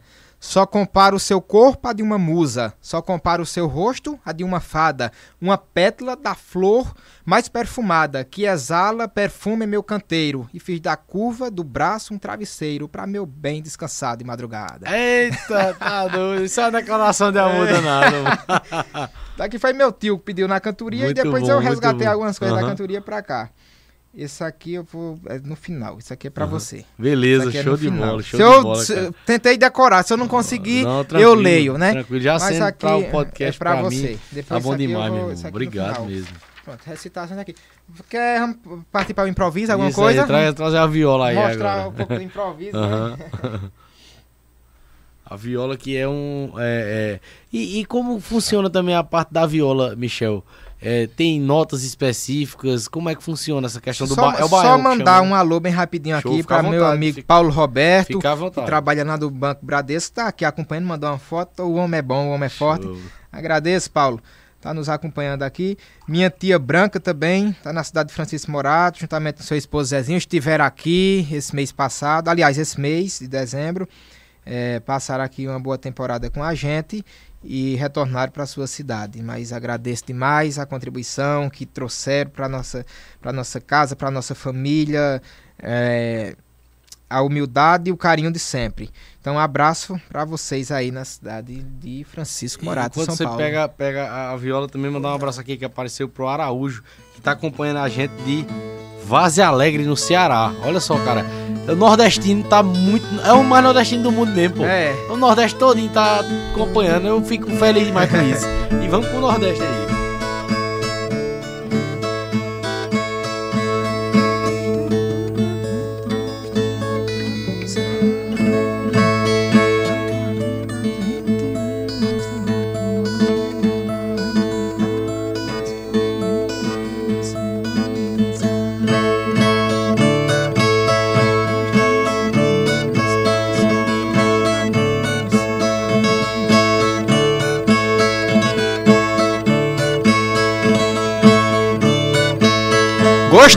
Só comparo o seu corpo a de uma musa, só comparo o seu rosto a de uma fada, uma pétala da flor mais perfumada, que exala perfume meu canteiro, e fiz da curva do braço um travesseiro para meu bem descansado de madrugada. Eita, tá doido. Isso é uma declaração de amor danado, mano. [LAUGHS] Daqui foi meu tio que pediu na cantoria Muito e depois bom, eu resgatei algumas coisas da Aham. cantoria pra cá. Esse aqui eu vou é no final, isso aqui é pra Aham. você. Isso Beleza, é show de bola, show se de eu bola, se- cara. tentei decorar, se eu não conseguir, Não, eu leio, né? Tranquilo, já Mas aqui pra o podcast é pra pra você. mim. Depois Tá bom isso eu demais, vou- meu isso irmão. Obrigado mesmo. Pronto, recitações aqui. Quer vamos partir para o improviso, alguma Isso coisa? Aí, traz, trazer a viola aí Mostrar agora. um pouco do improviso, né? Aham. [LAUGHS] A viola que é um. é, é. E, e como funciona também a parte da viola, Michel? É, tem notas específicas? Como é que funciona essa questão do Só, ba... é o só mandar né? um alô bem rapidinho Show, aqui para meu amigo fica- Paulo Roberto, que trabalha lá do Banco Bradesco, tá aqui acompanhando, mandou uma foto. O homem é bom, o homem é forte. Show. Agradeço, Paulo. Tá nos acompanhando aqui. Minha tia Branca também, tá na cidade de Francisco Morato, juntamente com seu esposo Zezinho. Estiveram aqui esse mês passado, aliás, esse mês de dezembro. É, passaram aqui uma boa temporada com a gente e retornaram para sua cidade. Mas agradeço demais a contribuição que trouxeram para nossa para nossa casa, para nossa família, é, a humildade e o carinho de sempre. Então, um abraço para vocês aí na cidade de Francisco Morato, São você Paulo. pega, pega a viola, também mandar um abraço aqui que apareceu pro Araújo, que tá acompanhando a gente de Vaze Alegre, no Ceará. Olha só, cara. O nordestino tá muito. É o mais nordestino do mundo mesmo, pô. É, O Nordeste todinho tá acompanhando. Eu fico feliz demais com isso. [LAUGHS] E vamos pro Nordeste aí.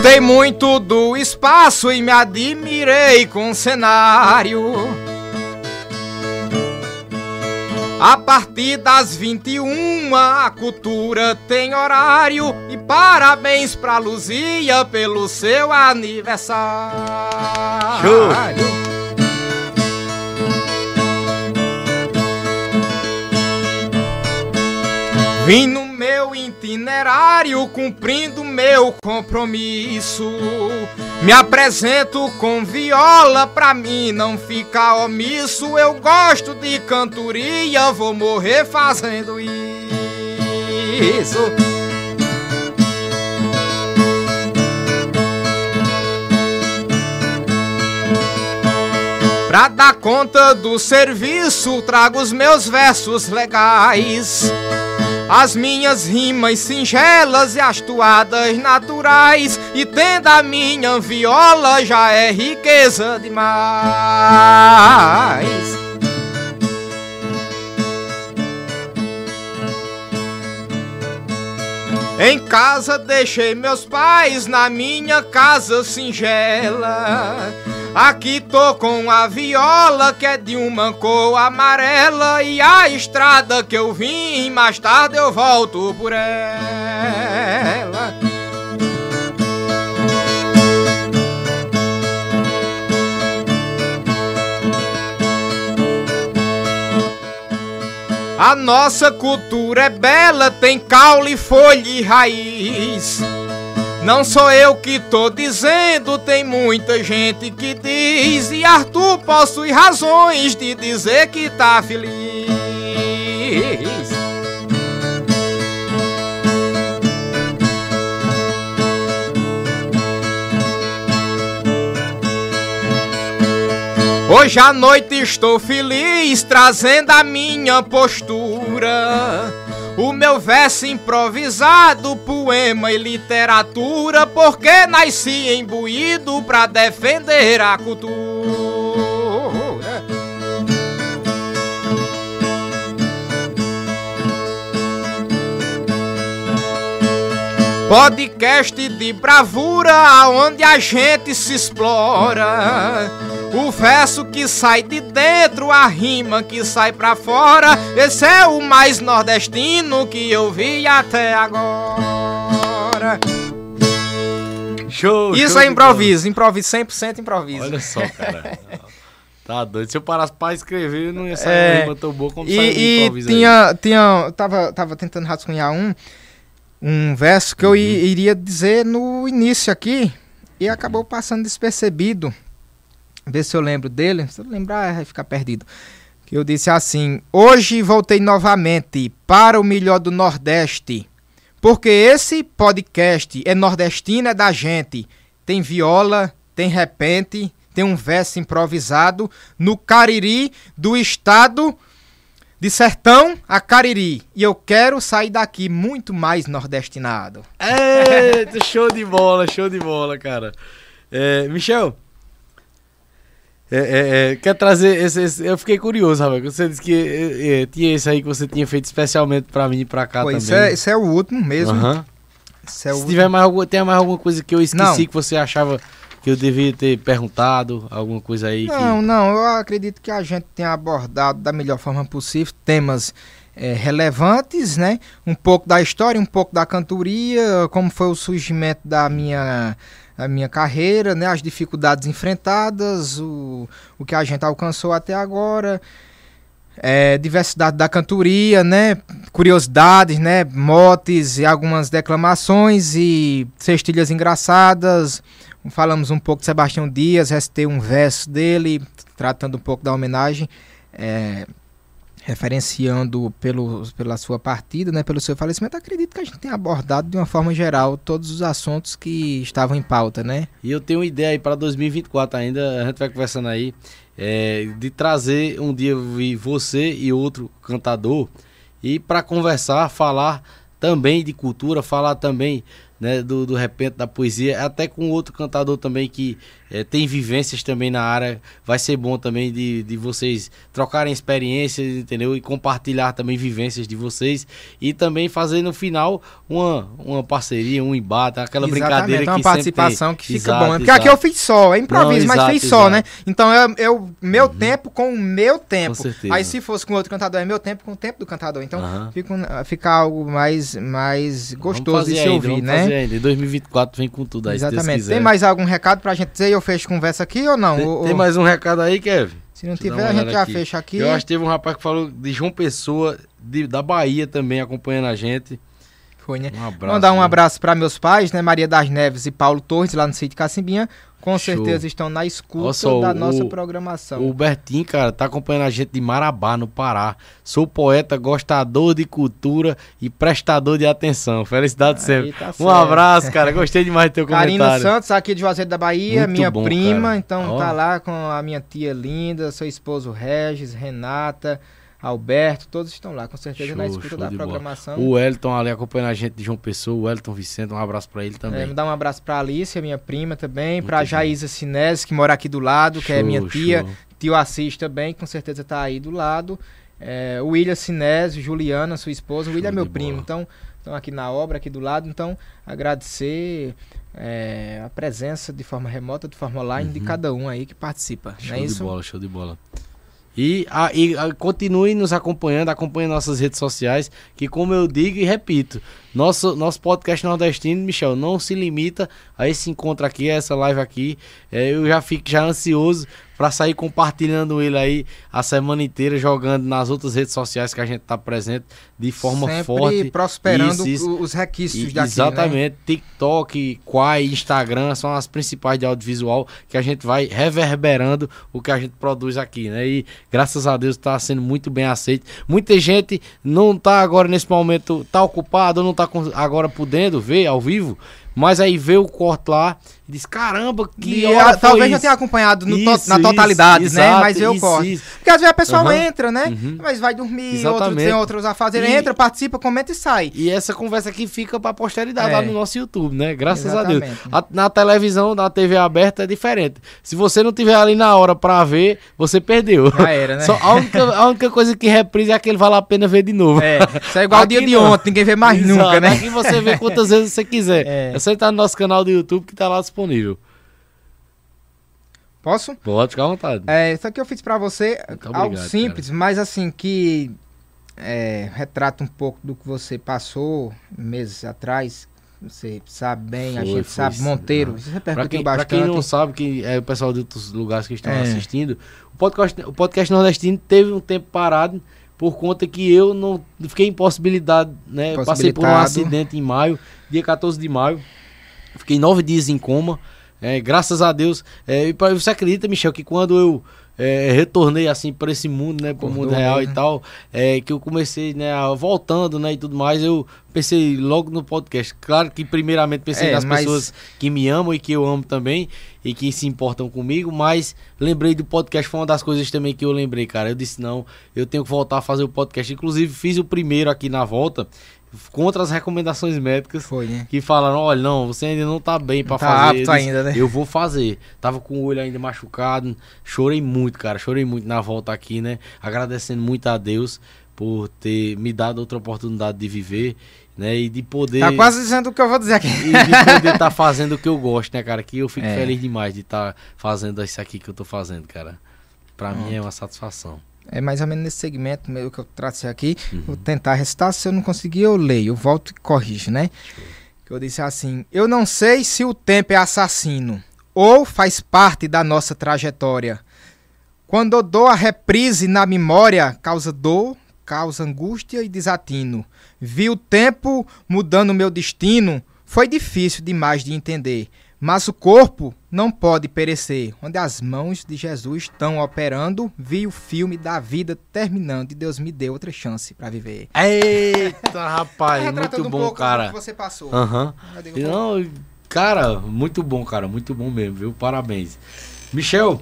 Gostei muito do espaço e me admirei com o cenário. A partir das 21 a cultura tem horário e parabéns pra Luzia pelo seu aniversário. Show. Vim no meu itinerário cumprindo meu compromisso. Me apresento com viola pra mim não ficar omisso. Eu gosto de cantoria, vou morrer fazendo isso. Pra dar conta do serviço, trago os meus versos legais. As minhas rimas singelas e as toadas naturais. E tendo a minha viola, já é riqueza demais. Em casa deixei meus pais na minha casa singela. Aqui tô com a viola que é de uma cor amarela e a estrada que eu vim, mais tarde eu volto por ela. A nossa cultura é bela, tem caule, folha e raiz. Não sou eu que tô dizendo, tem muita gente que diz. E Arthur possui razões de dizer que tá feliz. Hoje à noite estou feliz, trazendo a minha postura. O meu verso improvisado, poema e literatura, porque nasci imbuído pra defender a cultura. Podcast de bravura, onde a gente se explora. O verso que sai de dentro, a rima que sai pra fora. Esse é o mais nordestino que eu vi até agora. Show! Isso show é de improviso, improviso, 100% bola. improviso. Olha só, cara. [LAUGHS] Tá doido. Se eu parasse pra escrever, eu não ia sair É. uma rima tão boa como saiu E, do e improviso aí. tinha, tinha, tava, tava tentando rascunhar um, um verso que eu i- iria dizer no início aqui e acabou passando despercebido. Ver se eu lembro dele. Se eu lembrar, vai ficar perdido. Que eu disse assim: Hoje voltei novamente para o melhor do Nordeste. Porque esse podcast é nordestino, é da gente. Tem viola, tem repente, tem um verso improvisado no Cariri do estado De sertão a Cariri. E eu quero sair daqui muito mais nordestinado. Eita, show de bola, show de bola, cara. É, Michel, é, é, é, quer trazer esse, esse, Eu fiquei curioso, rapaz. Você disse que é, é, tinha esse aí que você tinha feito especialmente pra mim e pra cá Pô, também. Isso é, isso é o último mesmo. Isso é o Se último. tiver mais alguma, tem mais alguma coisa que eu esqueci Não. que você achava que eu devia ter perguntado, alguma coisa aí Não, que... não, eu acredito que a gente tenha abordado da melhor forma possível temas eh, relevantes, né? Um pouco da história, um pouco da cantoria, como foi o surgimento da minha, da minha carreira, né? As dificuldades enfrentadas, o, o que a gente alcançou até agora. eh, diversidade da cantoria, né? Curiosidades, né? Motes e algumas declamações e cestilhas engraçadas. Falamos um pouco de Sebastião Dias, recitei um verso dele, tratando um pouco da homenagem, é, referenciando pelo, pela sua partida, né, pelo seu falecimento. Acredito que a gente tem abordado de uma forma geral todos os assuntos que estavam em pauta, né? E eu tenho uma ideia aí para 2024 ainda, a gente vai conversando aí, é, de trazer um dia você e outro cantador e para conversar, falar também de cultura, falar também né, do, do repente da poesia, até com outro cantador também que é, tem vivências também na área, vai ser bom também de, de vocês trocarem experiências, entendeu? E compartilhar também vivências de vocês e também fazer no final uma, uma parceria, um embate, aquela brincadeira que uma participação tem. que fica Exato, bom. né? Porque aqui eu fiz só, é improviso, Não, mas exato, fiz só, exato. né? Então é, é o meu tempo com o meu tempo. certeza. Aí se fosse com outro cantador, é meu tempo com o tempo do cantador. Então Aham. fica, fica algo mais, mais gostoso de se ainda, ouvir, né? fazer ainda. Em 2024 vem com tudo aí, Exatamente. Tem mais algum recado pra gente dizer eu fecho conversa aqui ou não? Tem- Ou- tem mais um recado aí, Kevin? Se não Deixa tiver, a gente já aqui. fecha aqui. Eu acho que teve um rapaz que falou de João Pessoa, de- da Bahia também, acompanhando a gente. Foi, né? Um abraço. Mandar um abraço para meus pais, né? Maria das Neves e Paulo Torres, lá no sítio Cacimbinha. Com Show. certeza estão na escuta só, da o- nossa programação. O Bertinho, cara, tá acompanhando a gente de Marabá, no Pará. Sou poeta, gostador de cultura e prestador de atenção. Felicidade Aí sempre. tá Um certo. abraço, [LAUGHS] cara. Gostei demais do teu comentário. Santos, aqui de Juazeiro da Bahia, Muito minha bom, prima, cara. então Ó. tá lá com a minha tia linda, seu esposo Regis, Renata, Alberto, todos estão lá, com certeza na Show, escuta show da programação. O Wellington ali acompanhando a gente de João Pessoa, o Wellington Vicente, um abraço pra ele É, também. mandar um abraço pra Alicia, minha prima também, bom. Jaísa Sinés, que mora aqui do lado, que é Show, minha tia, show. tio Assis também, com certeza tá aí do lado. É, o William Sinésio, Juliana, sua esposa. O William é Show meu primo, bola. então estão aqui na obra, aqui do lado. Então, agradecer é, a presença de forma remota, de forma online, de cada um aí que participa. Show não é de isso? bola, show de bola. E, a, e a- continue nos acompanhando, acompanhe nossas redes sociais, que como eu digo e repito, nosso, nosso podcast nordestino, Michel, não se limita a esse encontro aqui, a essa live aqui. É, eu já fico já ansioso para sair compartilhando ele aí a semana inteira, jogando nas outras redes sociais que a gente tá presente de forma Sempre forte. prosperando Isso, isso. os requisitos E- daqui, né? exatamente, TikTok, Quai, Instagram são as principais de audiovisual que a gente vai reverberando o que a gente produz aqui, né? E graças a Deus está sendo muito bem aceito. Muita gente não tá agora nesse momento tá ocupado, não tá com- agora podendo ver ao vivo, mas aí vê o corte lá diz: "Caramba, que E, hora talvez isso?" já tenha acompanhado no to- Isso, na isso, totalidade, né? exato, Mas eu isso, isso. Porque às vezes a pessoa Aham. entra, né? Uhum. Mas vai dormir, Exatamente. outro tem outros a fazer. E- Entra, participa, comenta e sai. E essa conversa aqui fica pra posteridade É. lá no nosso YouTube, né? Graças a Deus. Exatamente. A- na televisão, na TV aberta é diferente. Se você não tiver ali na hora pra ver, você perdeu. Já era, né? Só a, única, a única coisa que reprisa é aquele vale a pena ver de novo. É, isso é igual o dia Aqui de não. ontem, ninguém vê mais Exato. nunca, né? Aqui você vê quantas vezes você quiser. [LAUGHS] É. É. só entrar no nosso canal do YouTube que tá lá disponível. Posso? Pode ficar à vontade. É, isso aqui eu fiz pra você Muito algo obrigado, simples, mas assim, que é, retrata um pouco do que você passou meses atrás. Você sabe bem, a Foi, gente foi, sabe. Monteiro, repercutiu quem, pra quem não sabe, que é o pessoal de outros lugares que estão É. assistindo, o podcast, o podcast nordestino teve um tempo parado por conta que eu não fiquei impossibilidade, né? Passei por um acidente em maio, dia 14 de maio. Fiquei nove dias em coma. É, graças a Deus. É, e pra- você acredita, Michel, que quando eu é, retornei assim para esse mundo, né, para o mundo real mesmo. e tal, é, que eu comecei, né, voltando, né, e tudo mais, eu pensei logo no podcast. Claro que primeiramente pensei É, nas mas- pessoas que me amam e que eu amo também e que se importam comigo, mas lembrei do podcast, foi uma das coisas também que eu lembrei, cara. Eu disse, não, eu tenho que voltar a fazer o podcast. Inclusive, fiz o primeiro aqui na volta, contra as recomendações médicas. Foi, né? Que falaram, olha, não, você ainda não tá bem Não tá fazer. apto ainda, né? Eu vou fazer. Tava com o olho ainda machucado. Chorei muito, cara. Chorei muito na volta aqui, né? Agradecendo muito a Deus por ter me dado outra oportunidade de viver, né? E de poder. Tá quase dizendo o que eu vou dizer aqui. E de poder estar [LAUGHS] fazendo o que eu gosto, né, cara? Que eu fico É. feliz demais de estar fazendo isso aqui que eu tô fazendo, cara. Pra mim é uma satisfação. É mais ou menos nesse segmento meio que eu tracei aqui. Uhum. Vou tentar recitar. Se eu não conseguir, eu leio. Eu volto e corrijo, né? Que eu disse assim: Eu não sei se o tempo é assassino ou faz parte da nossa trajetória. Quando eu dou a reprise na memória, causa dor, causa angústia e desatino. Vi o tempo mudando meu destino. Foi difícil demais de entender. Mas o corpo não pode perecer. Onde as mãos de Jesus estão operando, vi o filme da vida terminando e Deus me deu outra chance para viver. Eita, rapaz, Retratando muito um bom, cara. que você passou. E Não, cara, muito bom, cara, muito bom mesmo, viu? Parabéns. Michel,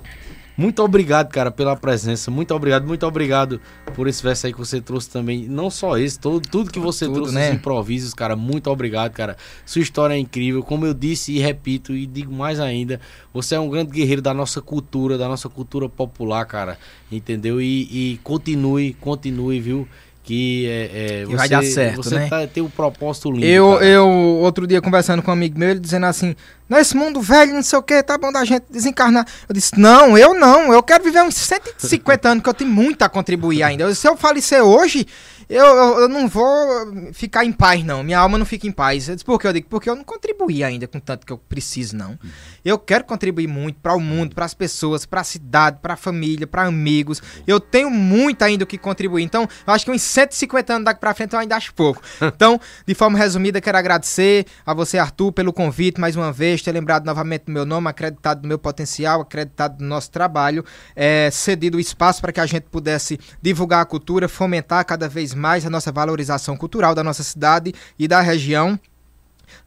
muito obrigado, cara, pela presença. Muito obrigado, muito obrigado por esse verso aí que você trouxe também. Não só esse, todo, tudo que você Tudo, trouxe, né? os improvisos, cara. Muito obrigado, cara. Sua história é incrível. Como eu disse e repito e digo mais ainda, você é um grande guerreiro da nossa cultura, da nossa cultura popular, cara. Entendeu? E, e continue, continue, viu? Que é, é, Que vai dar certo, você né? tá- tem um propósito lindo. Eu, cara. eu, outro dia, conversando com um amigo meu, ele dizendo assim: Nesse mundo velho, não sei o que, tá bom da gente desencarnar. Eu disse: Não, eu não, eu quero viver uns 150 anos, que eu tenho muito a contribuir ainda. Se eu falecer hoje, eu, eu, eu não vou ficar em paz, não. Minha alma não fica em paz. Eu disse: Por que? Eu digo: Porque eu não contribuí ainda com tanto que eu preciso, não. Eu quero contribuir muito para o mundo, para as pessoas, para a cidade, para a família, para amigos. Eu tenho muito ainda o que contribuir. Então, eu acho que uns 150 anos daqui para frente eu ainda acho pouco. [LAUGHS] Então, de forma resumida, quero agradecer a você, Arthur, pelo convite mais uma vez, ter lembrado novamente do meu nome, acreditado do meu potencial, acreditado do nosso trabalho, é, cedido o espaço para que a gente pudesse divulgar a cultura, fomentar cada vez mais a nossa valorização cultural da nossa cidade e da região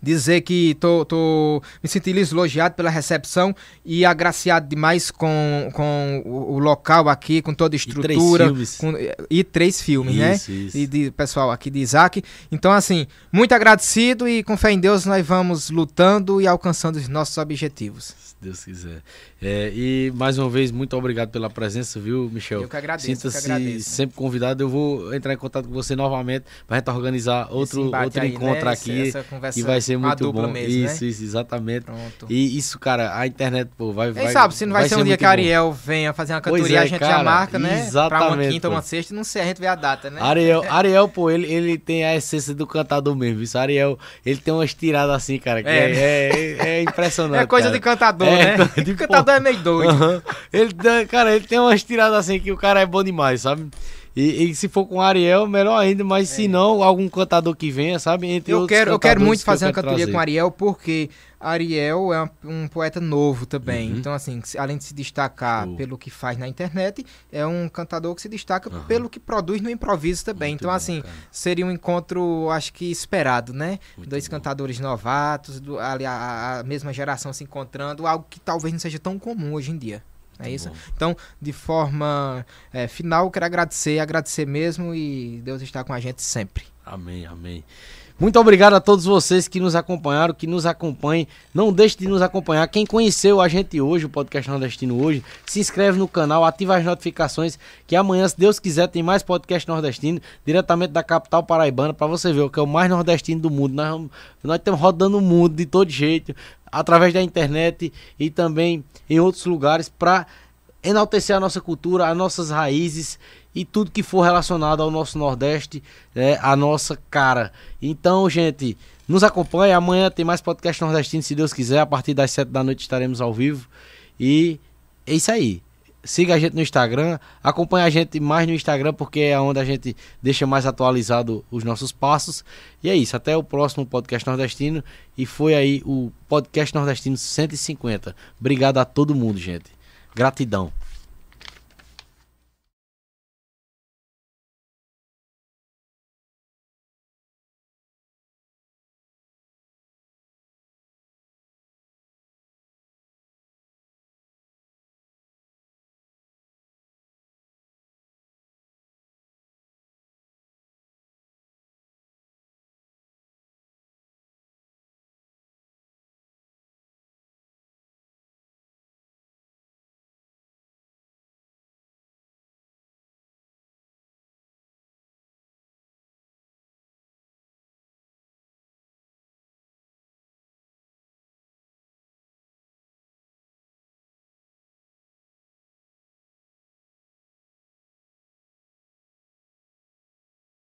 dizer que tô, tô me senti lisonjeado pela recepção e agraciado demais com, com o, o local aqui, com toda a três estrutura. filmes. com- e três filmes, né? Isso, isso. E de pessoal aqui de Isaac. Então, assim, muito agradecido e com fé em Deus nós vamos lutando e alcançando os nossos objetivos. Se Deus quiser. É, e mais uma vez, muito obrigado pela presença, viu, Michel? Eu que agradeço, Sinta-se sempre convidado. Eu vou entrar em contato com você novamente pra gente organizar outro, outro aí, encontro né? aqui. Essa conversa que vai ser a muito dupla bom. mesmo, né? isso, isso, exatamente. Pronto. E isso, cara, a internet, pô, vai. Quem vai sabe se não vai, ser um dia que a. Ariel venha fazer uma cantoria, é, a gente já cara, marca, né? Pra uma exatamente, quinta, pô. uma sexta, não sei, a gente vê a data, né? Ariel, [LAUGHS] Ariel, pô, ele, ele tem a essência do cantador mesmo. Isso, Ariel, ele tem umas tiradas assim, cara, que É. é, é, é impressionante. É coisa cara. de cantador, É, né? [LAUGHS] de cantador é meio doido. Ele, cara, ele tem umas tiradas assim que o cara é bom demais, sabe? E, e se for com Ariel, melhor ainda, mas se não, algum cantador que venha, sabe? Entre É. Eu quero, eu quero muito que fazer uma quero cantoria trazer. com Ariel, porque Ariel é um, um poeta novo também. Uhum. Então, assim, além de se destacar Show. pelo que faz na internet, é um cantador que se destaca Aham. pelo que produz no improviso também. Muito então, bom, assim, cara. seria um encontro, acho que esperado, né? Muito Dois bom. cantadores novatos, do, ali, a, a mesma geração se encontrando, algo que talvez não seja tão comum hoje em dia. Não é isso? bom. Então, de forma eh, final, eu quero agradecer, agradecer mesmo e Deus está com a gente sempre. Amém, amém. Muito obrigado a todos vocês que nos acompanharam, que nos acompanhem. Não deixe de nos acompanhar. Quem conheceu a gente hoje, o podcast nordestino hoje, se inscreve no canal, ativa as notificações, que amanhã, se Deus quiser, tem mais podcast nordestino, diretamente da capital paraibana, para você ver o que é o mais nordestino do mundo. Nós, nós estamos rodando o mundo de todo jeito, através da internet e também em outros lugares, para enaltecer a nossa cultura, as nossas raízes e tudo que for relacionado ao nosso Nordeste, é, a nossa cara. Então, gente, nos acompanhe. Amanhã tem mais podcast nordestino, se Deus quiser. A partir das 7 da noite estaremos ao vivo. E é isso aí. Siga a gente no Instagram, acompanhe a gente mais no Instagram, porque é onde a gente deixa mais atualizado os nossos passos. E é isso, até o próximo podcast nordestino. E foi aí o podcast nordestino 150. Obrigado a todo mundo, gente. Gratidão.